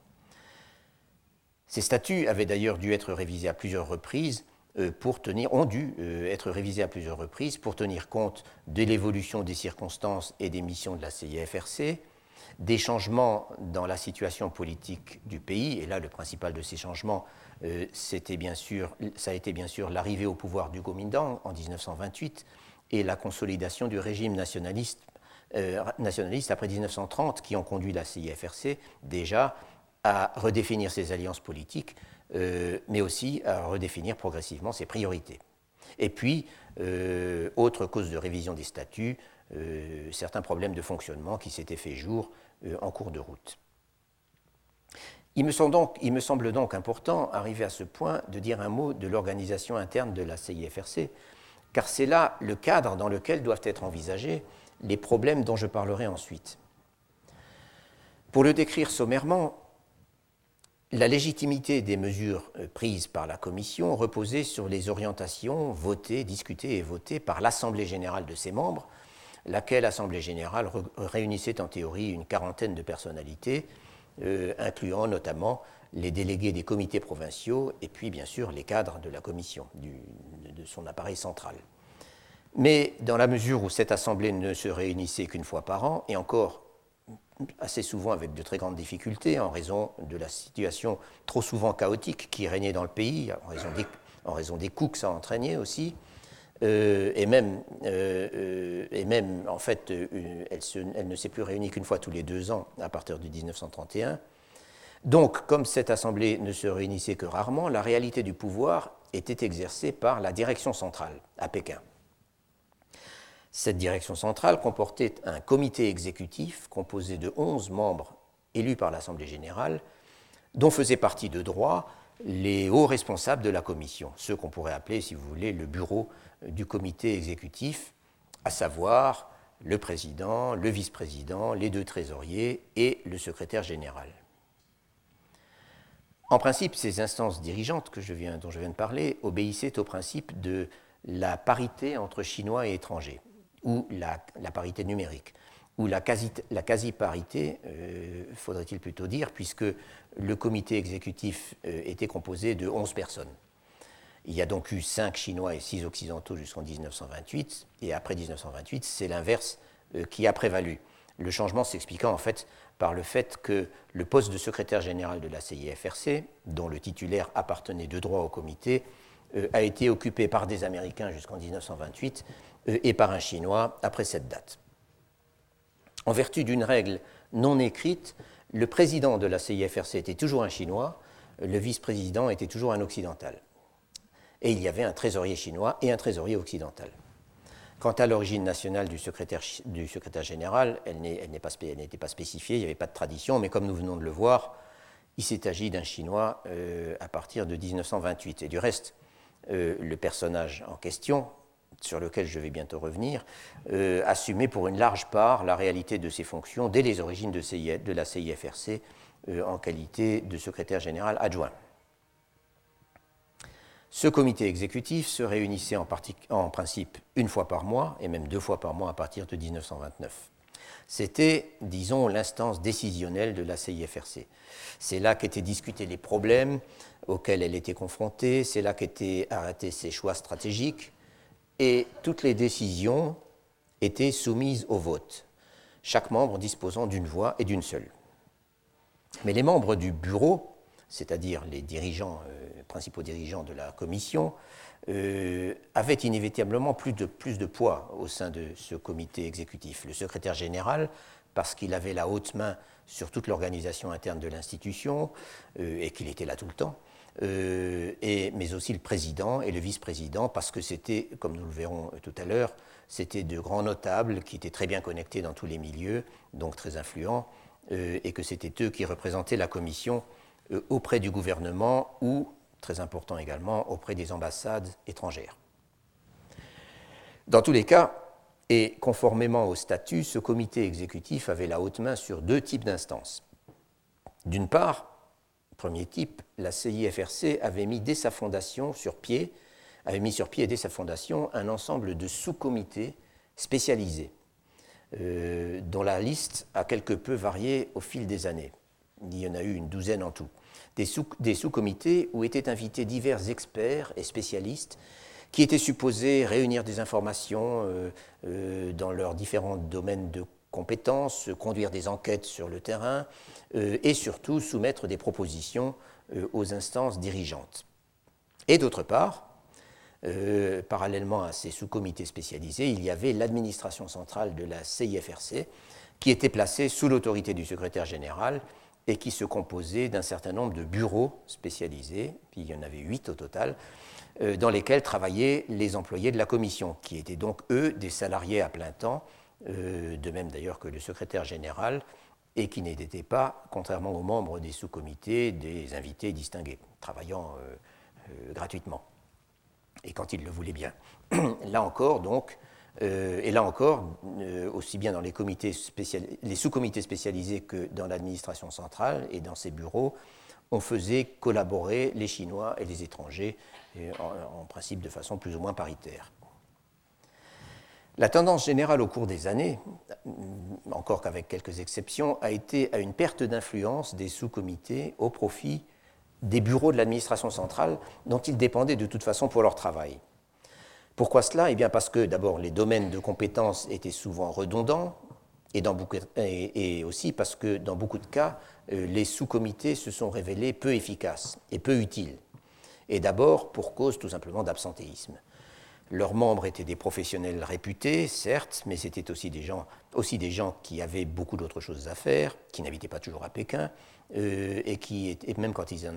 Ces statuts avaient d'ailleurs dû être révisés à plusieurs reprises euh, pour tenir, ont dû euh, être révisés à plusieurs reprises pour tenir compte de l'évolution des circonstances et des missions de la CIFRC, des changements dans la situation politique du pays, et là le principal de ces changements, euh, bien sûr, ça a été bien sûr l'arrivée au pouvoir du Kuomintang en 1928 et la consolidation du régime nationaliste, nationaliste après 1930 qui ont conduit la CIFRC déjà à redéfinir ses alliances politiques, euh, mais aussi à redéfinir progressivement ses priorités. Et puis, euh, autre cause de révision des statuts, euh, certains problèmes de fonctionnement qui s'étaient fait jour en cours de route. Il me, semble donc, important, arrivé à ce point, de dire un mot de l'organisation interne de la CIFRC, car c'est là le cadre dans lequel doivent être envisagés les problèmes dont je parlerai ensuite. Pour le décrire sommairement, la légitimité des mesures euh, prises par la Commission reposait sur les orientations votées, discutées et votées par l'Assemblée générale de ses membres, laquelle Assemblée générale réunissait en théorie une quarantaine de personnalités, euh, incluant notamment les délégués des comités provinciaux et puis bien sûr les cadres de la commission, de son appareil central. Mais dans la mesure où cette assemblée ne se réunissait qu'une fois par an, et encore assez souvent avec de très grandes difficultés en raison de la situation trop souvent chaotique qui régnait dans le pays, en raison des, en raison des coûts que ça entraînait aussi, euh, et, même, euh, euh, et même, en fait, elle, elle, ne s'est plus réunie qu'une fois tous les deux ans à partir de 1931. Donc, comme cette assemblée ne se réunissait que rarement, la réalité du pouvoir était exercée par la direction centrale à Pékin. Cette direction centrale comportait un comité exécutif composé de 11 membres élus par l'Assemblée générale, dont faisaient partie de droit les hauts responsables de la commission, ceux qu'on pourrait appeler, si vous voulez, le bureau du comité exécutif, à savoir le président, le vice-président, les deux trésoriers et le secrétaire général. En principe, ces instances dirigeantes que je viens, dont je viens de parler obéissaient au principe de la parité entre Chinois et étrangers ou la, parité numérique, ou la quasi-parité, euh, faudrait-il plutôt dire, puisque le comité exécutif euh, était composé de 11 personnes. Il y a donc eu 5 Chinois et 6 Occidentaux jusqu'en 1928, et après 1928, c'est l'inverse euh, qui a prévalu. Le changement s'expliquant en fait par le fait que le poste de secrétaire général de la CIFRC, dont le titulaire appartenait de droit au comité, a été occupé par des Américains jusqu'en 1928 euh, et par un Chinois après cette date. En vertu d'une règle non écrite, le président de la CIFRC était toujours un Chinois, le vice-président était toujours un Occidental. Et il y avait un trésorier chinois et un trésorier occidental. Quant à l'origine nationale du secrétaire, général, elle n'était pas, spécifiée, il n'y avait pas de tradition, mais comme nous venons de le voir, il s'est agi d'un Chinois euh, à partir de 1928. Et du reste, euh, le personnage en question, sur lequel je vais bientôt revenir, euh, assumait pour une large part la réalité de ses fonctions dès les origines de, la CIFRC en qualité de secrétaire général adjoint. Ce comité exécutif se réunissait en, principe une fois par mois, et même deux fois par mois à partir de 1929. C'était, disons, l'instance décisionnelle de la CIFRC. C'est là qu'étaient discutés les problèmes auxquels elle était confrontée, c'est là qu'étaient arrêtés ses choix stratégiques, et toutes les décisions étaient soumises au vote, chaque membre disposant d'une voix et d'une seule. Mais les membres du bureau, c'est-à-dire les dirigeants, euh, principaux dirigeants de la commission, euh, avaient inévitablement plus de, poids au sein de ce comité exécutif. Le secrétaire général, parce qu'il avait la haute main sur toute l'organisation interne de l'institution euh, et qu'il était là tout le temps, euh, mais aussi le président et le vice-président, parce que c'était, comme nous le verrons tout à l'heure, c'était de grands notables qui étaient très bien connectés dans tous les milieux, donc très influents, et que c'était eux qui représentaient la commission auprès du gouvernement ou, très important également, auprès des ambassades étrangères. Dans tous les cas, et conformément au statut, ce comité exécutif avait la haute main sur deux types d'instances. D'une part, Premier type, la CIFRC avait mis dès sa fondation sur pied, sur pied dès sa fondation un ensemble de sous-comités spécialisés, euh, dont la liste a quelque peu varié au fil des années. Il y en a eu une douzaine en tout. Des, sous, comités où étaient invités divers experts et spécialistes qui étaient supposés réunir des informations euh, euh, dans leurs différents domaines de compétences, conduire des enquêtes sur le terrain, euh, et surtout soumettre des propositions aux instances dirigeantes. Et d'autre part, parallèlement à ces sous-comités spécialisés, il y avait l'administration centrale de la CIFRC qui était placée sous l'autorité du secrétaire général et qui se composait d'un certain nombre de bureaux spécialisés, puis il y en avait huit au total, dans lesquels travaillaient les employés de la commission, qui étaient donc, eux, des salariés à plein temps, de même d'ailleurs que le secrétaire général, et qui n'étaient pas, contrairement aux membres des sous-comités, des invités distingués, travaillant euh, euh, gratuitement, et quand ils le voulaient bien. là encore, donc, euh, et là encore, aussi bien dans les, comités les sous-comités spécialisés que dans l'administration centrale et dans ses bureaux, on faisait collaborer les Chinois et les étrangers, en, principe de façon plus ou moins paritaire. La tendance générale au cours des années, encore qu'avec quelques exceptions, a été à une perte d'influence des sous-comités au profit des bureaux de l'administration centrale dont ils dépendaient de toute façon pour leur travail. Pourquoi cela? Eh bien parce que d'abord les domaines de compétences étaient souvent redondants et, aussi parce que dans beaucoup de cas, euh, les sous-comités se sont révélés peu efficaces et peu utiles. Et d'abord pour cause tout simplement d'absentéisme. Leurs membres étaient des professionnels réputés, certes, mais c'était aussi des gens, aussi des gens qui avaient beaucoup d'autres choses à faire, qui n'habitaient pas toujours à Pékin, euh, et qui, même quand ils,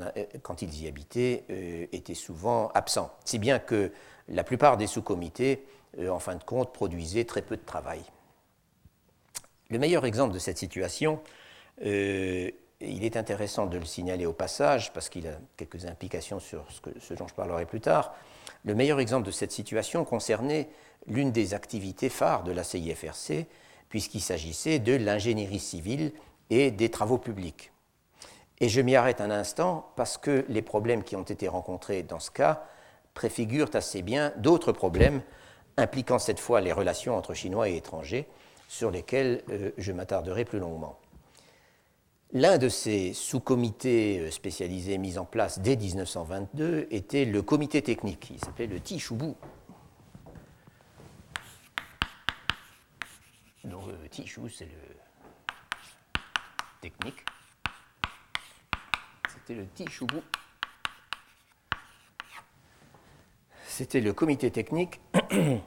quand ils, y habitaient, euh, étaient souvent absents. Si bien que la plupart des sous-comités, en fin de compte, produisaient très peu de travail. Le meilleur exemple de cette situation, euh, il est intéressant de le signaler au passage parce qu'il a quelques implications sur ce, dont je parlerai plus tard. Le meilleur exemple de cette situation concernait l'une des activités phares de la CIFRC, puisqu'il s'agissait de l'ingénierie civile et des travaux publics. Et je m'y arrête un instant parce que les problèmes qui ont été rencontrés dans ce cas préfigurent assez bien d'autres problèmes impliquant cette fois les relations entre Chinois et étrangers, sur lesquels euh, je m'attarderai plus longuement. L'un de ces sous-comités euh, spécialisés mis en place dès 1922 était le comité technique, il s'appelait le Tichoubou. Donc euh, Tichou, c'est le technique. C'était le comité technique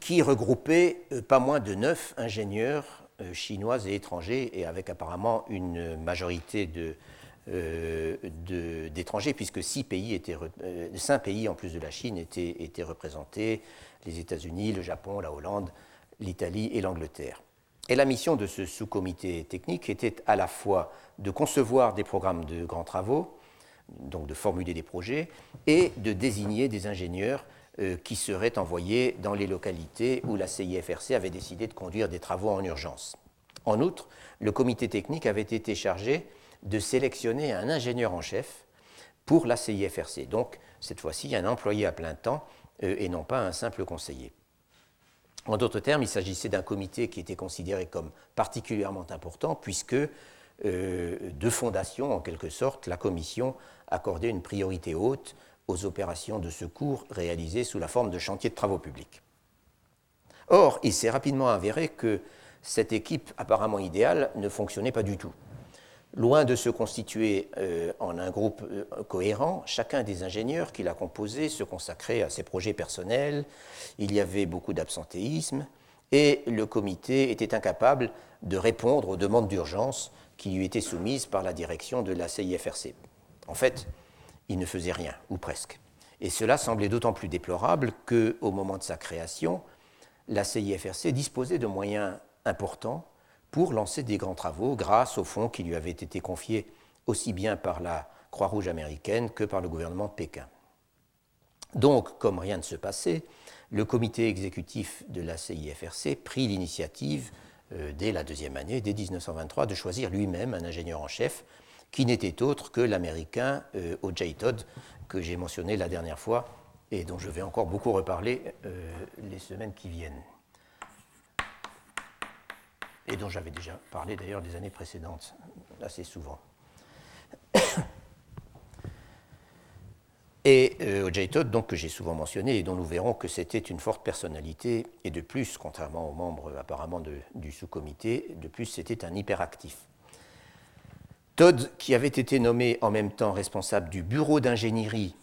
qui regroupait euh, pas moins de neuf ingénieurs euh, chinois et étrangers, et avec apparemment une majorité euh, d'étrangers, puisque cinq pays en plus de la Chine étaient, étaient représentés, les États-Unis, le Japon, la Hollande, l'Italie et l'Angleterre. Et la mission de ce sous-comité technique était à la fois de concevoir des programmes de grands travaux, donc de formuler des projets, et de désigner des ingénieurs euh, qui seraient envoyés dans les localités où la CIFRC avait décidé de conduire des travaux en urgence. En outre, le comité technique avait été chargé de sélectionner un ingénieur en chef pour la CIFRC. Donc, cette fois-ci, un employé à plein temps euh, et non pas un simple conseiller. En d'autres termes, il s'agissait d'un comité qui était considéré comme particulièrement important puisque, euh, de fondation, en quelque sorte, la commission accordait une priorité haute aux opérations de secours réalisées sous la forme de chantiers de travaux publics. Or, il s'est rapidement avéré que cette équipe apparemment idéale ne fonctionnait pas du tout. Loin de se constituer euh, en un groupe euh, cohérent, chacun des ingénieurs qui l'a composé se consacrait à ses projets personnels, il y avait beaucoup d'absentéisme, et le comité était incapable de répondre aux demandes d'urgence qui lui étaient soumises par la direction de la CIFRC. En fait, il ne faisait rien, ou presque. Et cela semblait d'autant plus déplorable qu'au moment de sa création, la CIFRC disposait de moyens importants pour lancer des grands travaux grâce aux fonds qui lui avaient été confiés aussi bien par la Croix-Rouge américaine que par le gouvernement de Pékin. Donc, comme rien ne se passait, le comité exécutif de la CIFRC prit l'initiative, euh, dès la deuxième année, dès 1923, de choisir lui-même un ingénieur en chef qui n'était autre que l'américain euh, O.J. Todd, que j'ai mentionné la dernière fois et dont je vais encore beaucoup reparler euh, les semaines qui viennent. Et dont j'avais déjà parlé d'ailleurs des années précédentes, assez souvent. Et euh, O.J. Todd, donc, que j'ai souvent mentionné, et dont nous verrons que c'était une forte personnalité, et de plus, contrairement aux membres apparemment du sous-comité, de plus c'était un hyperactif. Todd, qui avait été nommé en même temps responsable du bureau d'ingénierie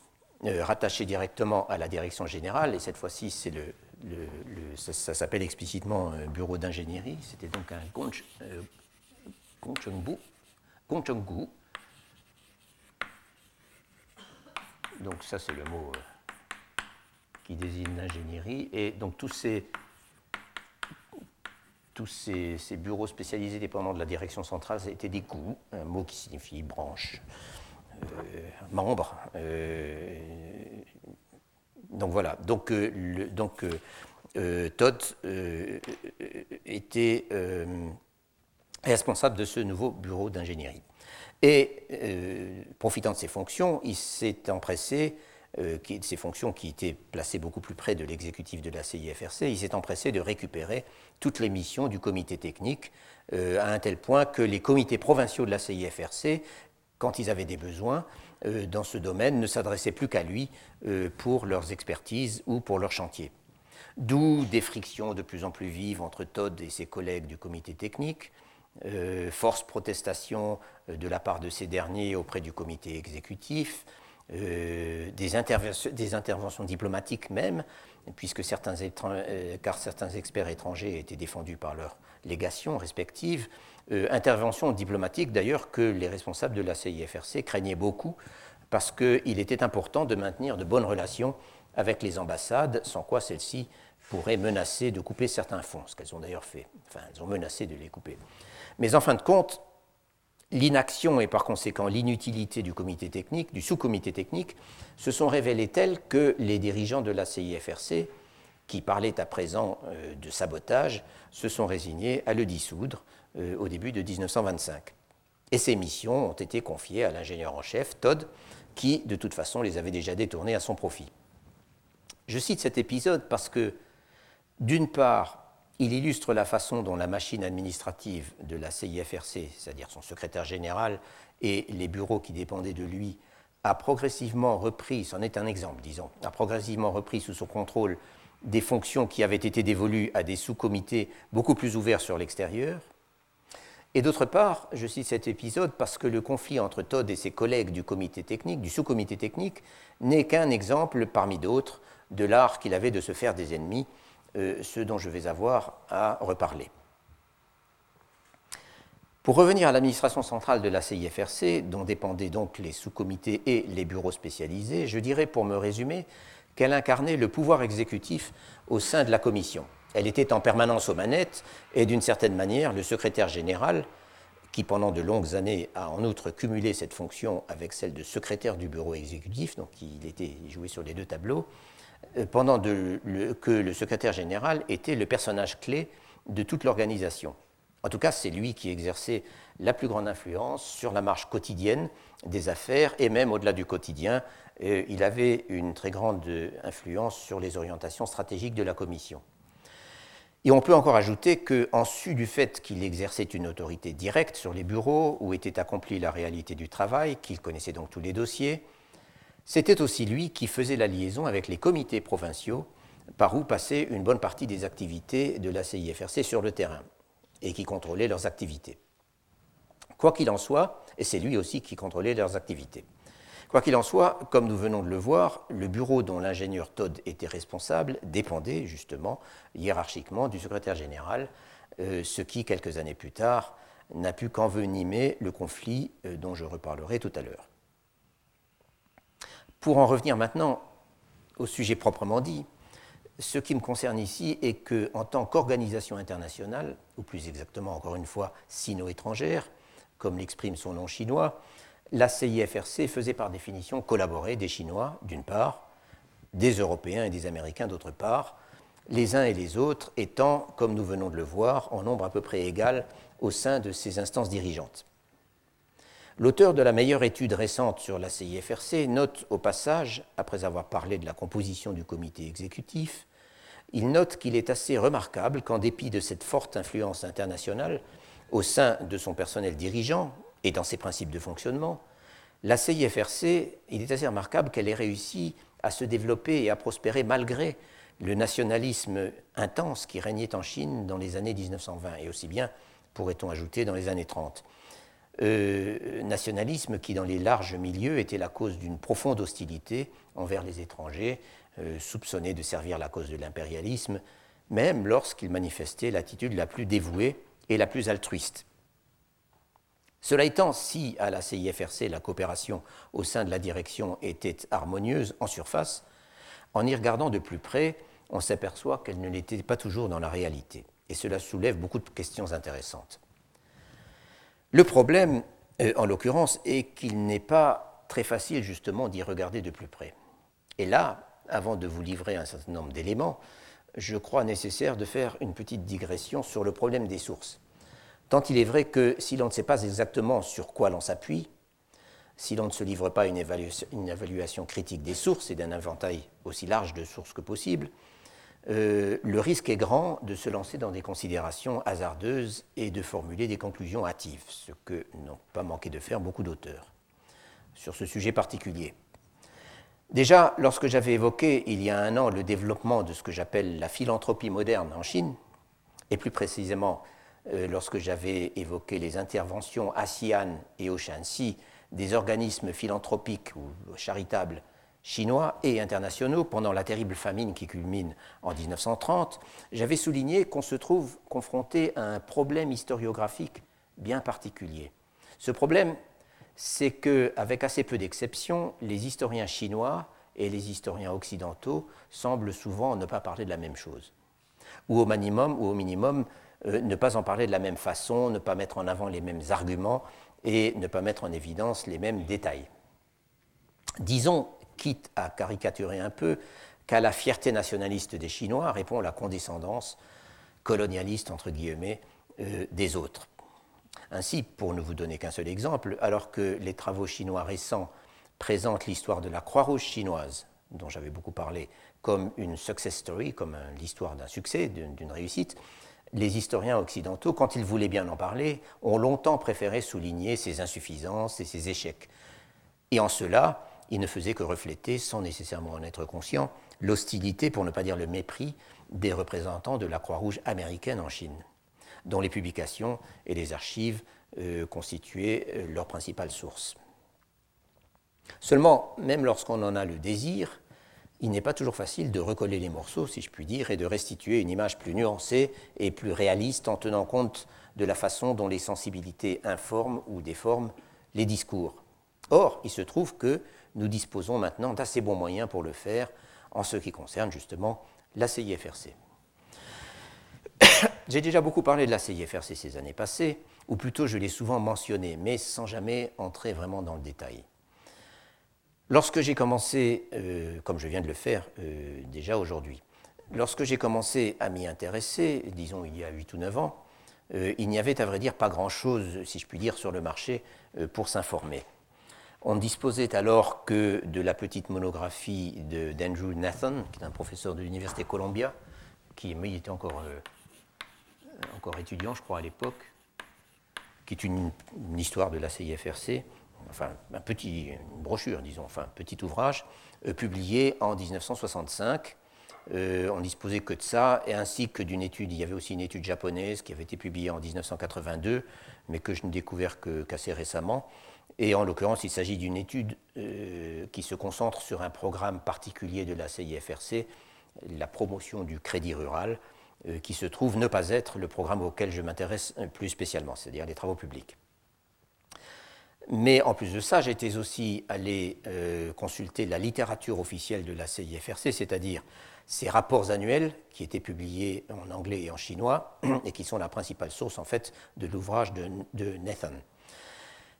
euh, rattaché directement à la direction générale, et cette fois-ci, c'est le, ça, s'appelle explicitement euh, bureau d'ingénierie, c'était donc un Gongchengbu, euh, Donc ça, c'est le mot qui désigne l'ingénierie, et donc tous ces tous ces, bureaux spécialisés dépendant de la direction centrale étaient des coups, un mot qui signifie branche, euh, membre. Euh, donc voilà, donc, euh, donc Todd était responsable de ce nouveau bureau d'ingénierie. Et profitant de ses fonctions, il s'est empressé euh, ces fonctions qui étaient placées beaucoup plus près de l'exécutif de la CIFRC, il s'est empressé de récupérer toutes les missions du comité technique, euh, à un tel point que les comités provinciaux de la CIFRC, quand ils avaient des besoins euh, dans ce domaine, ne s'adressaient plus qu'à lui pour leurs expertises ou pour leurs chantiers. D'où des frictions de plus en plus vives entre Todd et ses collègues du comité technique, force protestation de la part de ces derniers auprès du comité exécutif, euh, des, interventions diplomatiques même, puisque euh, car certains experts étrangers étaient défendus par leurs légations respectives, euh, interventions diplomatiques d'ailleurs que les responsables de la CIFRC craignaient beaucoup, parce qu'il était important de maintenir de bonnes relations avec les ambassades, sans quoi celles-ci pourraient menacer de couper certains fonds, ce qu'elles ont d'ailleurs fait. Enfin, elles ont menacé de les couper. Mais en fin de compte, l'inaction et par conséquent l'inutilité du comité technique, du sous-comité technique, se sont révélées telles que les dirigeants de la CIFRC, qui parlaient à présent euh, de sabotage, se sont résignés à le dissoudre euh, au début de 1925. Et ces missions ont été confiées à l'ingénieur en chef, Todd, qui de toute façon les avait déjà détournées à son profit. Je cite cet épisode parce que, d'une part, il illustre la façon dont la machine administrative de la CIFRC, c'est-à-dire son secrétaire général et les bureaux qui dépendaient de lui, a progressivement repris, c'en est un exemple, disons, a progressivement repris sous son contrôle des fonctions qui avaient été dévolues à des sous-comités beaucoup plus ouverts sur l'extérieur. Et d'autre part, je cite cet épisode parce que le conflit entre Todd et ses collègues du comité technique, du sous-comité technique, n'est qu'un exemple parmi d'autres de l'art qu'il avait de se faire des ennemis euh, ce dont je vais avoir à reparler. Pour revenir à l'administration centrale de la CIFRC, dont dépendaient donc les sous-comités et les bureaux spécialisés, je dirais pour me résumer qu'elle incarnait le pouvoir exécutif au sein de la commission. Elle était en permanence aux manettes et d'une certaine manière le secrétaire général, qui pendant de longues années a en outre cumulé cette fonction avec celle de secrétaire du bureau exécutif, donc il était joué sur les deux tableaux, euh, pendant que le secrétaire général était le personnage clé de toute l'organisation. En tout cas, c'est lui qui exerçait la plus grande influence sur la marche quotidienne des affaires et même au-delà du quotidien, euh, il avait une très grande influence sur les orientations stratégiques de la Commission. Et on peut encore ajouter qu'en su du fait qu'il exerçait une autorité directe sur les bureaux où était accomplie la réalité du travail, qu'il connaissait donc tous les dossiers, c'était aussi lui qui faisait la liaison avec les comités provinciaux par où passait une bonne partie des activités de la CIFRC sur le terrain et qui contrôlait leurs activités. Quoi qu'il en soit, et c'est lui aussi qui contrôlait leurs activités. Quoi qu'il en soit, comme nous venons de le voir, le bureau dont l'ingénieur Todd était responsable dépendait justement hiérarchiquement du secrétaire général, euh, ce qui, quelques années plus tard, n'a pu qu'envenimer le conflit euh, dont je reparlerai tout à l'heure. Pour en revenir maintenant au sujet proprement dit, ce qui me concerne ici est que, en tant qu'organisation internationale, ou plus exactement encore une fois sino-étrangère, comme l'exprime son nom chinois, la CIFRC faisait par définition collaborer des Chinois, d'une part, des Européens et des Américains, d'autre part, les uns et les autres étant, comme nous venons de le voir, en nombre à peu près égal au sein de ces instances dirigeantes. L'auteur de la meilleure étude récente sur la CIFRC note au passage, après avoir parlé de la composition du comité exécutif, il note qu'il est assez remarquable qu'en dépit de cette forte influence internationale au sein de son personnel dirigeant et dans ses principes de fonctionnement, la CIFRC, il est assez remarquable qu'elle ait réussi à se développer et à prospérer malgré le nationalisme intense qui régnait en Chine dans les années 1920 et aussi bien, pourrait-on ajouter, dans les années 30. Euh, nationalisme qui, dans les larges milieux, était la cause d'une profonde hostilité envers les étrangers, euh, soupçonnés de servir la cause de l'impérialisme, même lorsqu'ils manifestaient l'attitude la plus dévouée et la plus altruiste. Cela étant, si à la CIFRC la coopération au sein de la direction était harmonieuse en surface, en y regardant de plus près, on s'aperçoit qu'elle ne l'était pas toujours dans la réalité. Et cela soulève beaucoup de questions intéressantes. Le problème, euh, en l'occurrence, est qu'il n'est pas très facile justement d'y regarder de plus près. Et là, avant de vous livrer un certain nombre d'éléments, je crois nécessaire de faire une petite digression sur le problème des sources. Tant il est vrai que si l'on ne sait pas exactement sur quoi l'on s'appuie, si l'on ne se livre pas à une évaluation, critique des sources et d'un inventaire aussi large de sources que possible, euh, le risque est grand de se lancer dans des considérations hasardeuses et de formuler des conclusions hâtives, ce que n'ont pas manqué de faire beaucoup d'auteurs sur ce sujet particulier. Déjà, lorsque j'avais évoqué il y a un an le développement de ce que j'appelle la philanthropie moderne en Chine, et plus précisément euh, lorsque j'avais évoqué les interventions à Xi'an et au Shanxi des organismes philanthropiques ou charitables chinois et internationaux pendant la terrible famine qui culmine en 1930, j'avais souligné qu'on se trouve confronté à un problème historiographique bien particulier. Ce problème, c'est qu'avec assez peu d'exceptions, les historiens chinois et les historiens occidentaux semblent souvent ne pas parler de la même chose, ou au minimum, ou au minimum euh, ne pas en parler de la même façon, ne pas mettre en avant les mêmes arguments et ne pas mettre en évidence les mêmes détails. Disons, quitte à caricaturer un peu, qu'à la fierté nationaliste des Chinois répond la condescendance colonialiste, entre guillemets, euh, des autres. Ainsi, pour ne vous donner qu'un seul exemple, alors que les travaux chinois récents présentent l'histoire de la Croix-Rouge chinoise, dont j'avais beaucoup parlé, comme une success story, comme l'histoire d'un succès, d'une réussite, les historiens occidentaux, quand ils voulaient bien en parler, ont longtemps préféré souligner ses insuffisances et ses échecs. Et en cela, ils ne faisaient que refléter, sans nécessairement en être conscients, l'hostilité, pour ne pas dire le mépris, des représentants de la Croix-Rouge américaine en Chine, dont les publications et les archives euh, constituaient euh, leur principale source. Seulement, même lorsqu'on en a le désir, il n'est pas toujours facile de recoller les morceaux, si je puis dire, et de restituer une image plus nuancée et plus réaliste en tenant compte de la façon dont les sensibilités informent ou déforment les discours. Or, il se trouve que nous disposons maintenant d'assez bons moyens pour le faire en ce qui concerne justement la CIFRC. J'ai déjà beaucoup parlé de la CIFRC ces années passées, ou plutôt je l'ai souvent mentionné, mais sans jamais entrer vraiment dans le détail. Lorsque j'ai commencé, euh, comme je viens de le faire euh, déjà aujourd'hui, lorsque j'ai commencé à m'y intéresser, disons il y a 8 ou 9 ans, euh, il n'y avait à vrai dire pas grand-chose, si je puis dire, sur le marché pour s'informer. On ne disposait alors que de la petite monographie d'Andrew Nathan, qui est un professeur de l'Université Columbia, qui était encore, étudiant, je crois, à l'époque, qui est une histoire de la CIFRC, enfin un petit, une brochure, disons, enfin un petit ouvrage, euh, publié en 1965. Euh, on disposait que de ça, et ainsi que d'une étude, il y avait aussi une étude japonaise qui avait été publiée en 1982, mais que je n'ai découvert qu'assez récemment. Et en l'occurrence, il s'agit d'une étude euh, qui se concentre sur un programme particulier de la CIFRC, la promotion du crédit rural, qui se trouve ne pas être le programme auquel je m'intéresse plus spécialement, c'est-à-dire les travaux publics. Mais en plus de ça, j'étais aussi allé euh, consulter la littérature officielle de la CIFRC, c'est-à-dire ces rapports annuels qui étaient publiés en anglais et en chinois et qui sont la principale source en fait de l'ouvrage de, Nathan.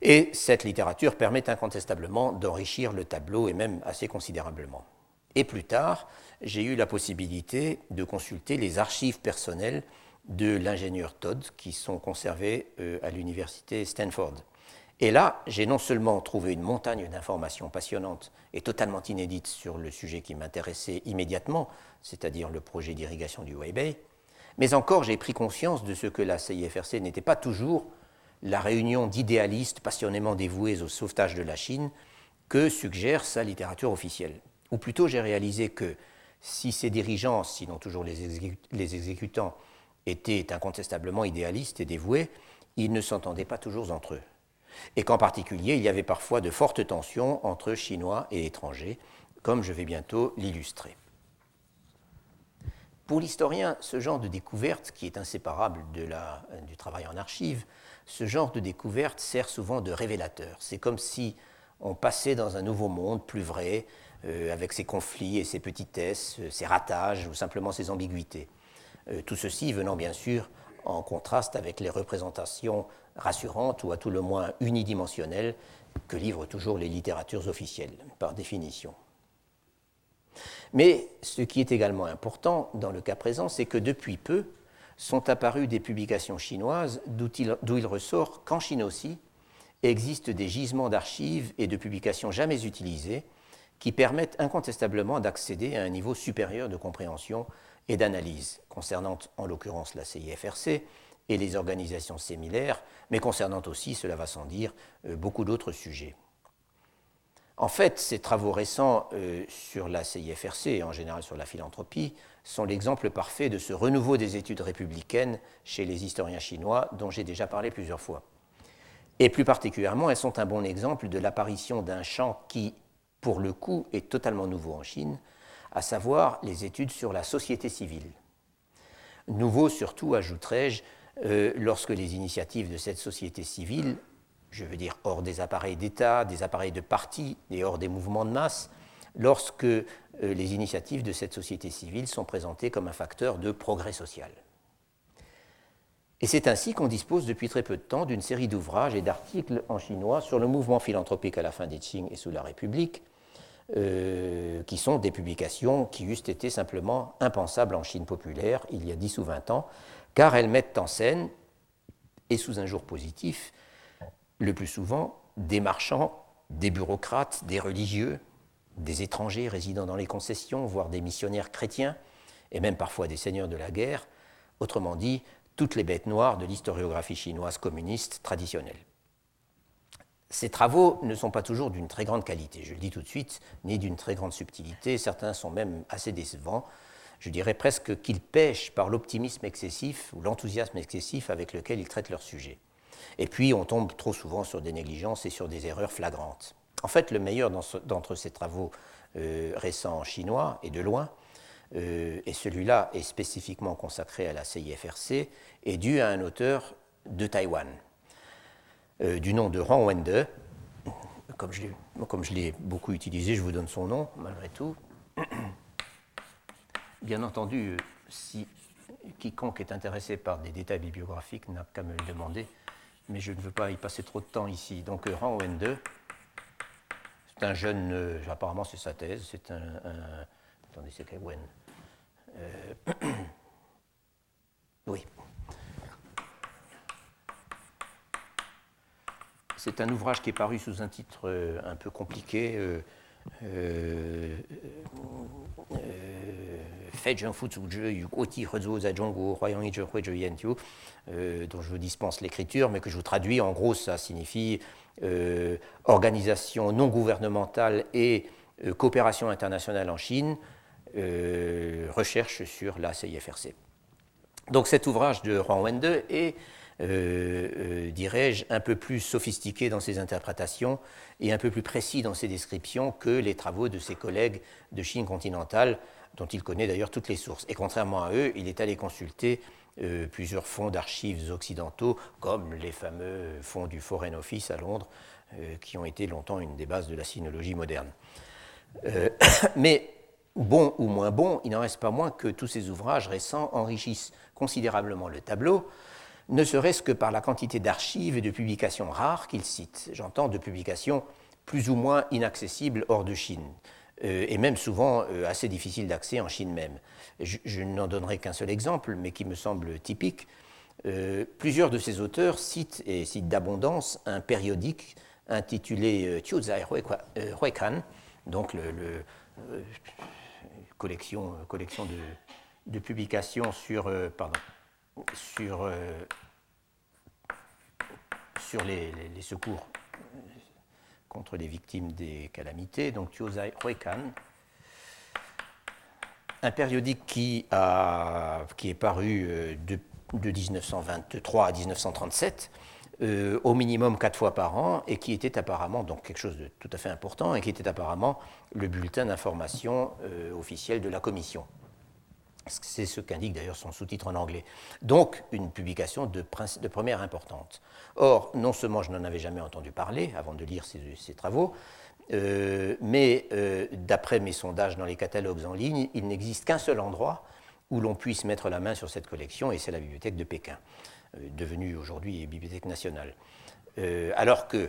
Et cette littérature permet incontestablement d'enrichir le tableau et même assez considérablement. Et plus tard, j'ai eu la possibilité de consulter les archives personnelles de l'ingénieur Todd qui sont conservées euh, à l'université Stanford. Et là, j'ai non seulement trouvé une montagne d'informations passionnantes et totalement inédites sur le sujet qui m'intéressait immédiatement, c'est-à-dire le projet d'irrigation du Weibei, mais encore j'ai pris conscience de ce que la CIFRC n'était pas toujours la réunion d'idéalistes passionnément dévoués au sauvetage de la Chine que suggère sa littérature officielle. Ou plutôt, j'ai réalisé que si ces dirigeants, sinon toujours les exécutants, étaient incontestablement idéalistes et dévoués, ils ne s'entendaient pas toujours entre eux et qu'en particulier il y avait parfois de fortes tensions entre Chinois et étrangers, comme je vais bientôt l'illustrer. Pour l'historien, ce genre de découverte, qui est inséparable du travail en archives, ce genre de découverte sert souvent de révélateur. C'est comme si on passait dans un nouveau monde plus vrai, euh, avec ses conflits et ses petitesses, ses ratages ou simplement ses ambiguïtés. Euh, tout ceci venant bien sûr en contraste avec les représentations rassurantes ou à tout le moins unidimensionnelles que livrent toujours les littératures officielles, par définition. Mais ce qui est également important dans le cas présent, c'est que depuis peu sont apparues des publications chinoises d'où il, ressort qu'en Chine aussi, existent des gisements d'archives et de publications jamais utilisés qui permettent incontestablement d'accéder à un niveau supérieur de compréhension et d'analyse, concernant en l'occurrence la CIFRC et les organisations similaires, mais concernant aussi, cela va sans dire, euh, beaucoup d'autres sujets. En fait, ces travaux récents euh, sur la CIFRC et en général sur la philanthropie sont l'exemple parfait de ce renouveau des études républicaines chez les historiens chinois dont j'ai déjà parlé plusieurs fois. Et plus particulièrement, elles sont un bon exemple de l'apparition d'un champ qui, pour le coup, est totalement nouveau en Chine, à savoir les études sur la société civile. Nouveau surtout, ajouterai-je, euh, lorsque les initiatives de cette société civile, je veux dire hors des appareils d'État, des appareils de parti et hors des mouvements de masse, lorsque euh, les initiatives de cette société civile sont présentées comme un facteur de progrès social. Et c'est ainsi qu'on dispose depuis très peu de temps d'une série d'ouvrages et d'articles en chinois sur le mouvement philanthropique à la fin des Qing et sous la République, euh, qui sont des publications qui eussent été simplement impensables en Chine populaire il y a 10 ou 20 ans, car elles mettent en scène, et sous un jour positif, le plus souvent des marchands, des bureaucrates, des religieux, des étrangers résidant dans les concessions, voire des missionnaires chrétiens, et même parfois des seigneurs de la guerre, autrement dit, toutes les bêtes noires de l'historiographie chinoise communiste traditionnelle. Ces travaux ne sont pas toujours d'une très grande qualité, je le dis tout de suite, ni d'une très grande subtilité, certains sont même assez décevants. Je dirais presque qu'ils pêchent par l'optimisme excessif ou l'enthousiasme excessif avec lequel ils traitent leur sujet. Et puis on tombe trop souvent sur des négligences et sur des erreurs flagrantes. En fait, le meilleur d'entre ces travaux euh, récents chinois, et de loin, euh, et celui-là est spécifiquement consacré à la CIFRC, est dû à un auteur de Taïwan, euh, du nom de Rang Wende. Comme je l'ai beaucoup utilisé, je vous donne son nom, malgré tout. Bien entendu, si quiconque est intéressé par des détails bibliographiques n'a qu'à me le demander, mais je ne veux pas y passer trop de temps ici. Donc euh, Rang Wende, c'est un jeune, euh, apparemment c'est sa thèse, c'est un, Attendez, c'est Wen. oui. C'est un ouvrage qui est paru sous un titre euh, un peu compliqué. Euh, euh, dont je vous dispense l'écriture, mais que je vous traduis. En gros, ça signifie organisation non gouvernementale et coopération internationale en Chine, recherche sur la CIFRC. Donc cet ouvrage de Huang Wende est euh, euh, dirais-je, un peu plus sophistiqué dans ses interprétations et un peu plus précis dans ses descriptions que les travaux de ses collègues de Chine continentale, dont il connaît d'ailleurs toutes les sources. Et contrairement à eux, il est allé consulter euh, plusieurs fonds d'archives occidentaux, comme les fameux fonds du Foreign Office à Londres, qui ont été longtemps une des bases de la sinologie moderne. mais bon ou moins bon, il n'en reste pas moins que tous ces ouvrages récents enrichissent considérablement le tableau, ne serait-ce que par la quantité d'archives et de publications rares qu'il cite. J'entends de publications plus ou moins inaccessibles hors de Chine, euh, et même souvent euh, assez difficiles d'accès en Chine même. Je, n'en donnerai qu'un seul exemple, mais qui me semble typique. Euh, plusieurs de ces auteurs citent, et citent d'abondance, un périodique intitulé Tiuzai Huikan, donc le, collection, collection de, publications euh, sur les, secours contre les victimes des calamités, donc Tiozai Huekan, un périodique qui, est paru euh, de, de 1923 à 1937, euh, au minimum quatre fois par an, et qui était apparemment, donc quelque chose de tout à fait important, et qui était apparemment le bulletin d'information officiel de la Commission. C'est ce qu'indique d'ailleurs son sous-titre en anglais. Donc, une publication de, première importance. Or, non seulement je n'en avais jamais entendu parler avant de lire ces, travaux, euh, mais euh, d'après mes sondages dans les catalogues en ligne, il n'existe qu'un seul endroit où l'on puisse mettre la main sur cette collection, et c'est la bibliothèque de Pékin, euh, devenue aujourd'hui bibliothèque nationale. alors que,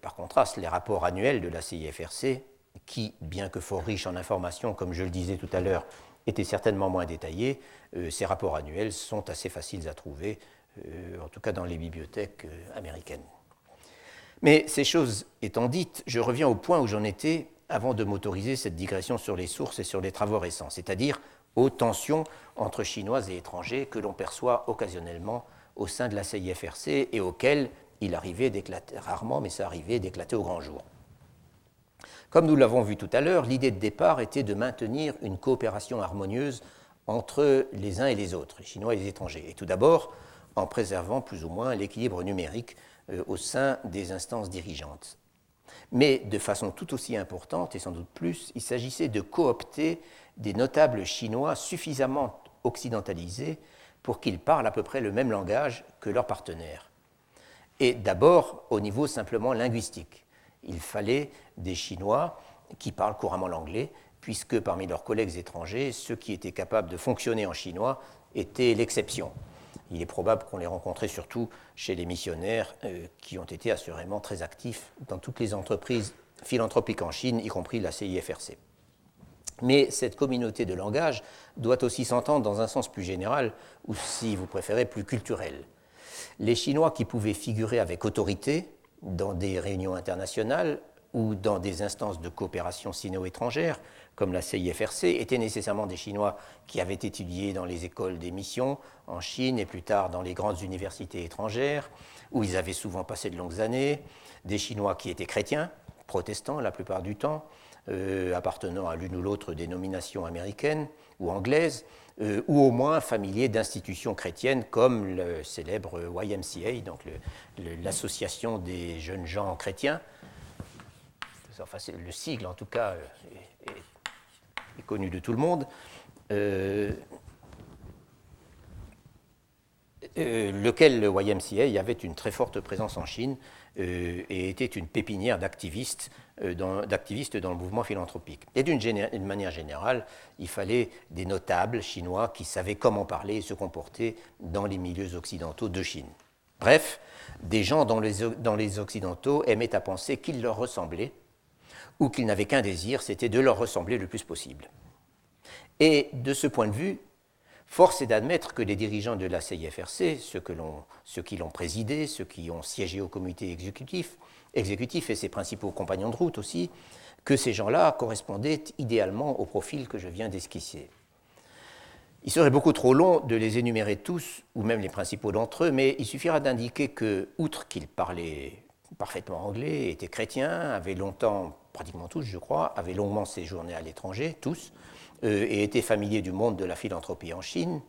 par contraste, les rapports annuels de la CIFRC, qui, bien que fort riches en informations, comme je le disais tout à l'heure, étaient certainement moins détaillés. Euh, ces rapports annuels sont assez faciles à trouver, euh, en tout cas dans les bibliothèques euh, américaines. Mais ces choses étant dites, je reviens au point où j'en étais avant de m'autoriser cette digression sur les sources et sur les travaux récents, c'est-à-dire aux tensions entre Chinois et étrangers que l'on perçoit occasionnellement au sein de la CIFRC et auxquelles il arrivait d'éclater, rarement, mais ça arrivait d'éclater au grand jour. Comme nous l'avons vu tout à l'heure, l'idée de départ était de maintenir une coopération harmonieuse entre les uns et les autres, les Chinois et les étrangers. Et tout d'abord, en préservant plus ou moins l'équilibre numérique euh, au sein des instances dirigeantes. Mais de façon tout aussi importante, et sans doute plus, il s'agissait de coopter des notables chinois suffisamment occidentalisés pour qu'ils parlent à peu près le même langage que leurs partenaires. Et d'abord au niveau simplement linguistique. Il fallait des Chinois qui parlent couramment l'anglais, puisque parmi leurs collègues étrangers, ceux qui étaient capables de fonctionner en chinois étaient l'exception. Il est probable qu'on les rencontrait surtout chez les missionnaires euh, qui ont été assurément très actifs dans toutes les entreprises philanthropiques en Chine, y compris la CIFRC. Mais cette communauté de langage doit aussi s'entendre dans un sens plus général, ou si vous préférez, plus culturel. Les Chinois qui pouvaient figurer avec autorité dans des réunions internationales ou dans des instances de coopération sino-étrangère, comme la CIFRC, étaient nécessairement des Chinois qui avaient étudié dans les écoles des missions en Chine et plus tard dans les grandes universités étrangères, où ils avaient souvent passé de longues années, des Chinois qui étaient chrétiens, protestants la plupart du temps, euh, appartenant à l'une ou l'autre dénomination américaine ou anglaise, euh, ou au moins familiers d'institutions chrétiennes comme le célèbre YMCA, donc l'association des jeunes gens chrétiens. Enfin, le sigle, en tout cas, est, connu de tout le monde. Euh, lequel le YMCA avait une très forte présence en Chine et était une pépinière d'activistes euh, d'activistes dans le mouvement philanthropique. Et d'une manière générale, il fallait des notables chinois qui savaient comment parler et se comporter dans les milieux occidentaux de Chine. Bref, des gens dont dans les Occidentaux aimaient à penser qu'ils leur ressemblaient, ou qu'ils n'avaient qu'un désir, c'était de leur ressembler le plus possible. Et de ce point de vue, force est d'admettre que les dirigeants de la CIFRC, ceux, qui l'ont présidé, ceux qui ont siégé au comité exécutif, exécutif et ses principaux compagnons de route aussi, que ces gens-là correspondaient idéalement au profil que je viens d'esquisser. Il serait beaucoup trop long de les énumérer tous, ou même les principaux d'entre eux, mais il suffira d'indiquer que, outre qu'ils parlaient parfaitement anglais, étaient chrétiens, avaient longtemps, pratiquement tous je crois, avaient longuement séjourné à l'étranger, tous, et étaient familiers du monde de la philanthropie en Chine,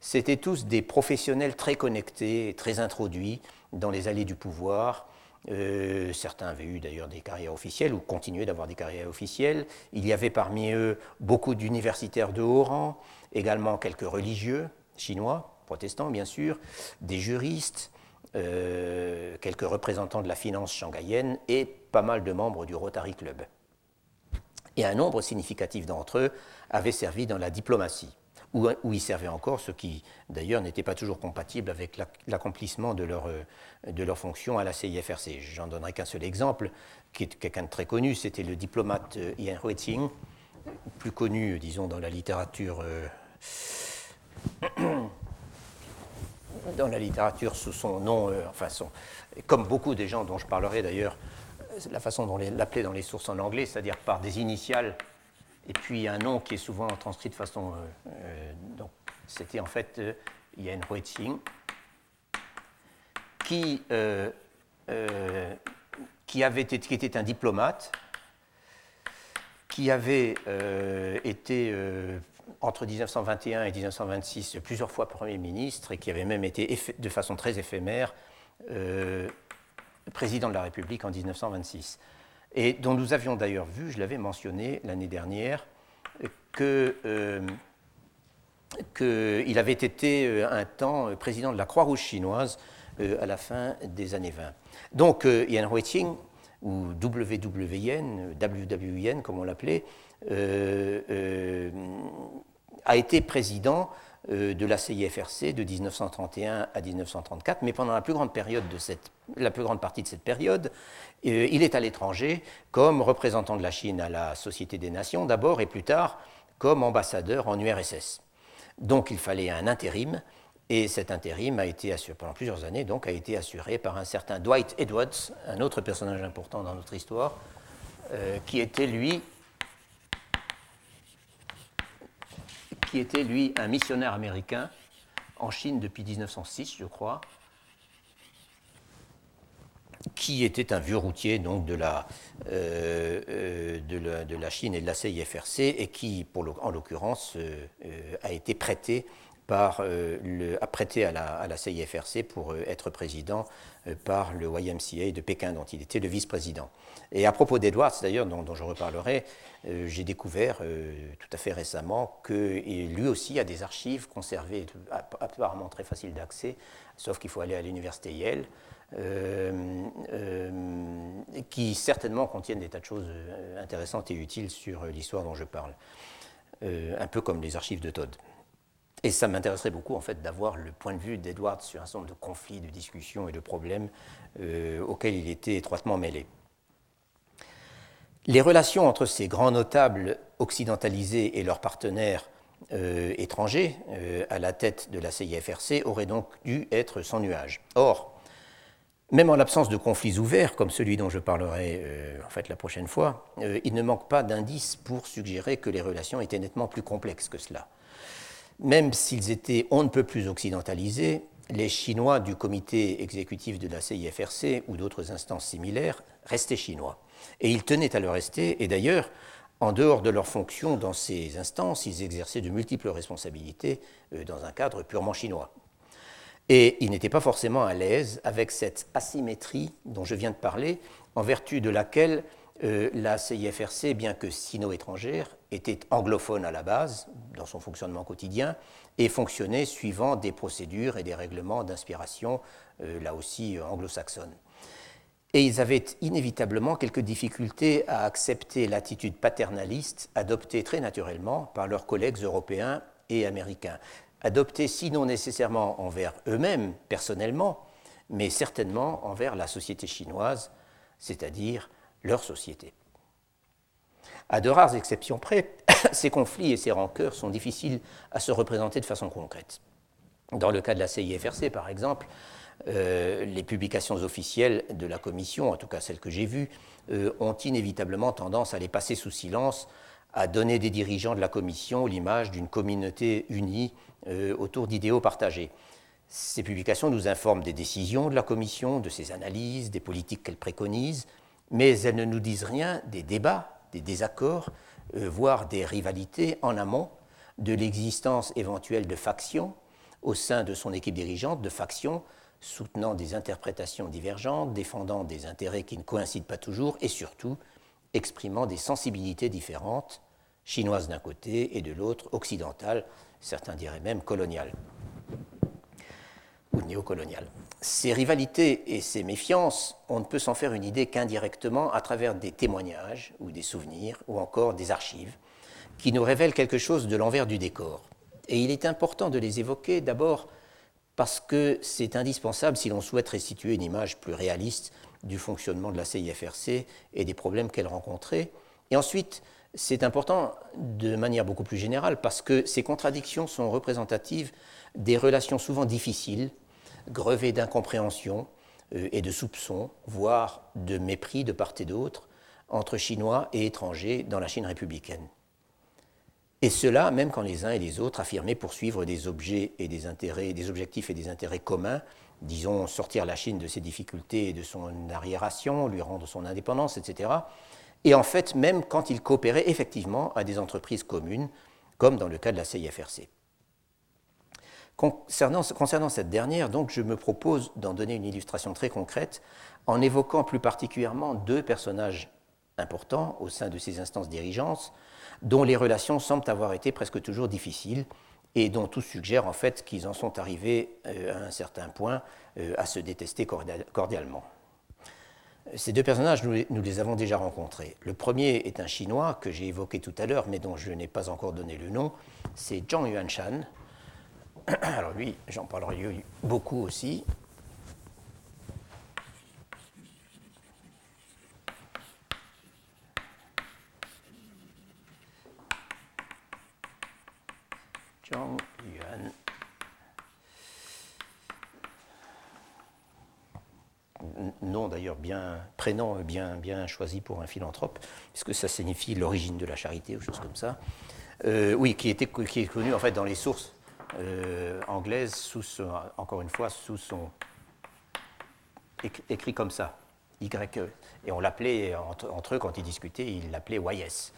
c'étaient tous des professionnels très connectés, très introduits dans les allées du pouvoir, euh, certains avaient eu d'ailleurs des carrières officielles ou continuaient d'avoir des carrières officielles. Il y avait parmi eux beaucoup d'universitaires de haut rang, également quelques religieux chinois, protestants bien sûr, des juristes, euh, quelques représentants de la finance shanghaïenne et pas mal de membres du Rotary Club. Et un nombre significatif d'entre eux avaient servi dans la diplomatie où, ils servaient encore, ce qui d'ailleurs n'était pas toujours compatible avec l'accomplissement de leur, euh, de leur fonction à la CIFRC. J'en donnerai qu'un seul exemple, qui est quelqu'un de très connu, c'était le diplomate euh, Ian Huiting, plus connu, disons, dans la littérature. Euh, dans la littérature sous son nom, enfin comme beaucoup des gens dont je parlerai d'ailleurs, la façon dont l'appelait dans les sources en anglais, c'est-à-dire par des initiales et puis un nom qui est souvent transcrit de façon. Euh, euh, donc, c'était en fait euh, Yen Huiqing, qui, qui, avait été, qui était un diplomate, qui avait été entre 1921 et 1926 plusieurs fois Premier ministre et qui avait même été de façon très éphémère président de la République en 1926 et dont nous avions d'ailleurs vu, je l'avais mentionné l'année dernière, qu'il euh, avait été euh, un temps président de la Croix-Rouge chinoise euh, à la fin des années 20. Donc Yan Huiqing, ou WWN, WWN comme on l'appelait, a été président euh, de la CIFRC de 1931 à 1934, mais pendant la plus grande, période de cette, la plus grande partie de cette période, euh, il est à l'étranger comme représentant de la Chine à la Société des Nations d'abord et plus tard comme ambassadeur en URSS. Donc il fallait un intérim Et cet intérim a été assuré pendant plusieurs années, donc a été assuré par un certain Dwight Edwards, un autre personnage important dans notre histoire, euh, qui était lui qui était lui un missionnaire américain en Chine depuis 1906, je crois, qui était un vieux routier donc, de, la, euh, euh, Chine et de la CIFRC et qui, en l'occurrence, a été prêté par, euh, le, prêté à la, à la, CIFRC pour euh, être président euh, par le YMCA de Pékin, dont il était le vice-président. Et à propos d'Edwards, d'ailleurs, dont, je reparlerai, j'ai découvert tout à fait récemment que lui aussi a des archives conservées, apparemment très faciles d'accès, sauf qu'il faut aller à l'université Yale, qui certainement contiennent des tas de choses intéressantes et utiles sur l'histoire dont je parle, un peu comme les archives de Todd. Et ça m'intéresserait beaucoup en fait d'avoir le point de vue d'Edward sur un certain nombre de conflits, de discussions et de problèmes euh, auxquels il était étroitement mêlé. Les relations entre ces grands notables occidentalisés et leurs partenaires euh, étrangers euh, à la tête de la CIFRC auraient donc dû être sans nuage. Or, même en l'absence de conflits ouverts, comme celui dont je parlerai en fait la prochaine fois, il ne manque pas d'indices pour suggérer que les relations étaient nettement plus complexes que cela. Même s'ils étaient on ne peut plus occidentalisés, les Chinois du comité exécutif de la CIFRC ou d'autres instances similaires restaient chinois. Et ils tenaient à le rester, et d'ailleurs, en dehors de leurs fonctions dans ces instances, ils exerçaient de multiples responsabilités euh, dans un cadre purement chinois. Et ils n'étaient pas forcément à l'aise avec cette asymétrie dont je viens de parler, en vertu de laquelle euh, la CIFRC, bien que sino-étrangère, était anglophone à la base, dans son fonctionnement quotidien, et fonctionnait suivant des procédures et des règlements d'inspiration, euh, là aussi anglo-saxonnes. Et ils avaient inévitablement quelques difficultés à accepter l'attitude paternaliste adoptée très naturellement par leurs collègues européens et américains, adoptée sinon nécessairement envers eux-mêmes personnellement, mais certainement envers la société chinoise, c'est-à-dire leur société. À de rares exceptions près, ces conflits et ces rancœurs sont difficiles à se représenter de façon concrète. Dans le cas de la CIFRC, par exemple, euh, les publications officielles de la Commission, en tout cas celles que j'ai vues, euh, ont inévitablement tendance à les passer sous silence, à donner des dirigeants de la Commission l'image d'une communauté unie euh, autour d'idéaux partagés. Ces publications nous informent des décisions de la Commission, de ses analyses, des politiques qu'elle préconise, mais elles ne nous disent rien des débats, des désaccords, euh, voire des rivalités en amont de l'existence éventuelle de factions au sein de son équipe dirigeante, de factions soutenant des interprétations divergentes, défendant des intérêts qui ne coïncident pas toujours et surtout exprimant des sensibilités différentes, chinoises d'un côté et de l'autre occidentales, certains diraient même coloniales ou néocoloniales. Ces rivalités et ces méfiances, on ne peut s'en faire une idée qu'indirectement à travers des témoignages ou des souvenirs ou encore des archives qui nous révèlent quelque chose de l'envers du décor. Et il est important de les évoquer d'abord parce que c'est indispensable si l'on souhaite restituer une image plus réaliste du fonctionnement de la CIFRC et des problèmes qu'elle rencontrait. Et ensuite, c'est important de manière beaucoup plus générale parce que ces contradictions sont représentatives des relations souvent difficiles grevé d'incompréhension euh, et de soupçons, voire de mépris de part et d'autre, entre Chinois et étrangers dans la Chine républicaine. Et cela, même quand les uns et les autres affirmaient poursuivre des objets et des intérêts, des objectifs et des intérêts communs, disons sortir la Chine de ses difficultés et de son arriération, lui rendre son indépendance, etc. Et en fait, même quand ils coopéraient effectivement à des entreprises communes, comme dans le cas de la CIFRC. Concernant, cette dernière, je me propose d'en donner une illustration très concrète en évoquant plus particulièrement deux personnages importants au sein de ces instances dirigeantes, dont les relations semblent avoir été presque toujours difficiles et dont tout suggère en fait qu'ils en sont arrivés euh, à un certain point euh, à se détester cordialement. Ces deux personnages, nous les avons déjà rencontrés. Le premier est un Chinois que j'ai évoqué tout à l'heure, mais dont je n'ai pas encore donné le nom. C'est Zhang Yuanshan, alors lui, j'en parlerai beaucoup aussi. Zhang Yuan. Nom d'ailleurs bien, prénom bien, bien choisi pour un philanthrope, puisque ça signifie l'origine de la charité ou choses comme ça. Euh, oui, qui, était, qui est connu en fait dans les sources euh, anglaises, sous encore une fois, sous son. écrit comme ça, YE. Et on l'appelait, entre, eux, quand ils discutaient, ils l'appelaient YS.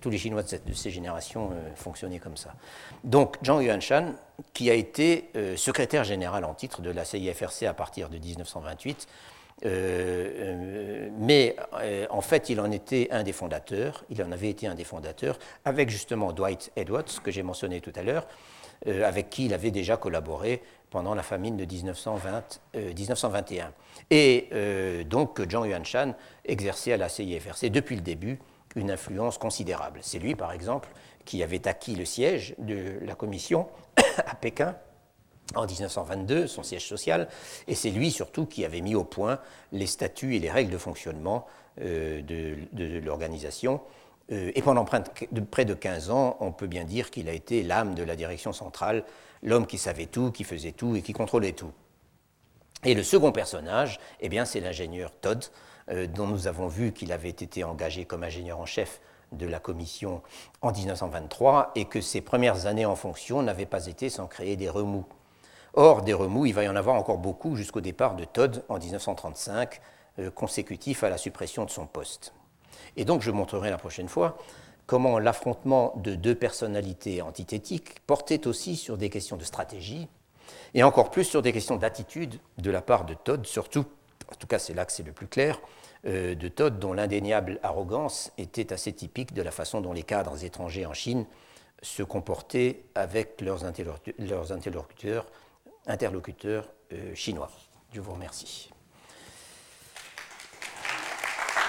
tous les Chinois de, ces générations euh, fonctionnaient comme ça. Donc, Zhang Yuanshan, qui a été euh, secrétaire général en titre de la CIFRC à partir de 1928, euh, mais en fait, il en était un des fondateurs, il en avait été un des fondateurs, avec justement Dwight Edwards, que j'ai mentionné tout à l'heure, avec qui il avait déjà collaboré pendant la famine de 1920, 1921. Euh, Et euh, donc Zhang Yuanshan exerçait à la CIFRC depuis le début une influence considérable. C'est lui, par exemple, qui avait acquis le siège de la commission à Pékin en 1922, son siège social, et c'est lui surtout qui avait mis au point les statuts et les règles de fonctionnement euh, de, l'organisation. Et pendant près de 15 ans, on peut bien dire qu'il a été l'âme de la direction centrale l'homme qui savait tout, qui faisait tout et qui contrôlait tout. Et le second personnage, eh bien, c'est l'ingénieur Todd, euh, dont nous avons vu qu'il avait été engagé comme ingénieur en chef de la commission en 1923 et que ses premières années en fonction n'avaient pas été sans créer des remous. Or, des remous, il va y en avoir encore beaucoup jusqu'au départ de Todd en 1935, euh, consécutif à la suppression de son poste. Et donc, je montrerai la prochaine fois comment l'affrontement de deux personnalités antithétiques portait aussi sur des questions de stratégie, et encore plus sur des questions d'attitude de la part de Todd, surtout, en tout cas c'est là que c'est le plus clair, euh, de Todd dont l'indéniable arrogance était assez typique de la façon dont les cadres étrangers en Chine se comportaient avec leurs, interlocuteurs, euh, chinois. Je vous remercie.